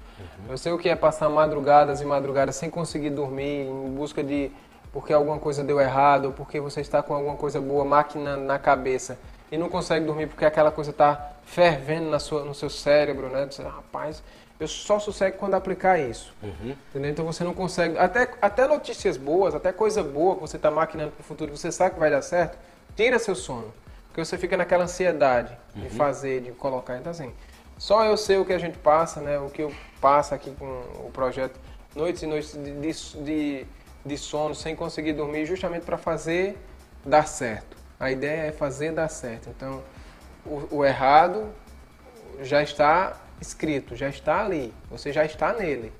Eu sei o que é passar madrugadas e madrugadas sem conseguir dormir, em busca de porque alguma coisa deu errado, ou porque você está com alguma coisa boa maquinando na cabeça e não consegue dormir porque aquela coisa está fervendo na sua, no seu cérebro, né? Você, rapaz, eu só sossego quando aplicar isso. Uhum. Entendeu? Então você não consegue. Até, até notícias boas, até coisa boa que você está maquinando para o futuro, você sabe que vai dar certo, tira seu sono. Porque você fica naquela ansiedade de Uhum. fazer, de colocar. Então, assim, só eu sei o que a gente passa, né? O que eu passo aqui com o projeto, noites e noites de, de, de, sono, sem conseguir dormir, justamente para fazer dar certo. A ideia é fazer dar certo. Então, o, o errado já está escrito, já está ali, você já está nele.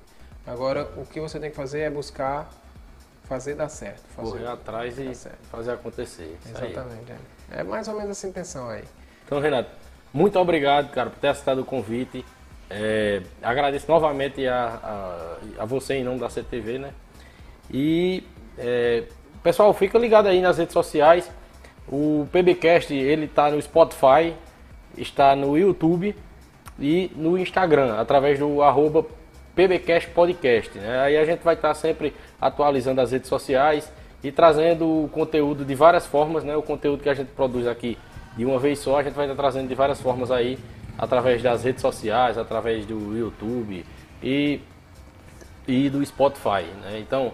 Agora, o que você tem que fazer é buscar fazer dar certo. Fazer Correr atrás e fazer acontecer. Exatamente. É. é mais ou menos essa intenção aí. Então, Renato, muito obrigado, cara, por ter aceitado o convite. É, agradeço novamente a, a, a você em nome da CTV, né? E, é, pessoal, fica ligado aí nas redes sociais. O PBcast, ele tá no Spotify, está no YouTube e no Instagram, através do arroba. Né? Aí a gente vai estar sempre atualizando as redes sociais e trazendo o conteúdo de várias formas, né? O conteúdo que a gente produz aqui de uma vez só, a gente vai estar trazendo de várias formas aí, através das redes sociais, através do YouTube e, e do Spotify. Né? Então,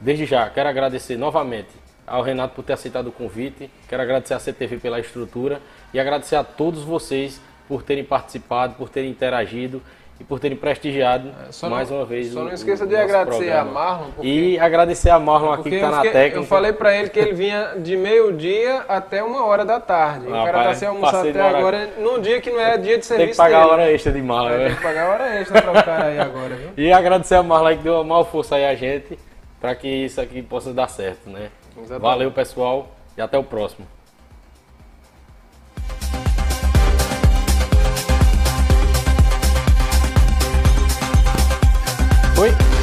desde já, quero agradecer novamente ao Renato por ter aceitado o convite, quero agradecer à CTV pela estrutura e agradecer a todos vocês por terem participado, por terem interagido e por terem prestigiado É, mais não- uma vez só o- não esqueça de agradecer programa. a Marlon, porque- E agradecer a Marlon aqui que está na técnica. eu falei pra ele que ele vinha de meio-dia até uma hora da tarde. o cara tá Rapaz, sem almoçar até agora, num dia que não é dia de serviço Tem que pagar a dele. hora extra de Marlon. Vai né? ter que pagar a hora extra pra o cara aí agora, viu? (laughs) E agradecer a Marlon que deu uma maior força aí a gente para que isso aqui possa dar certo, né? Exatamente. Valeu, pessoal, e até o próximo. Fui!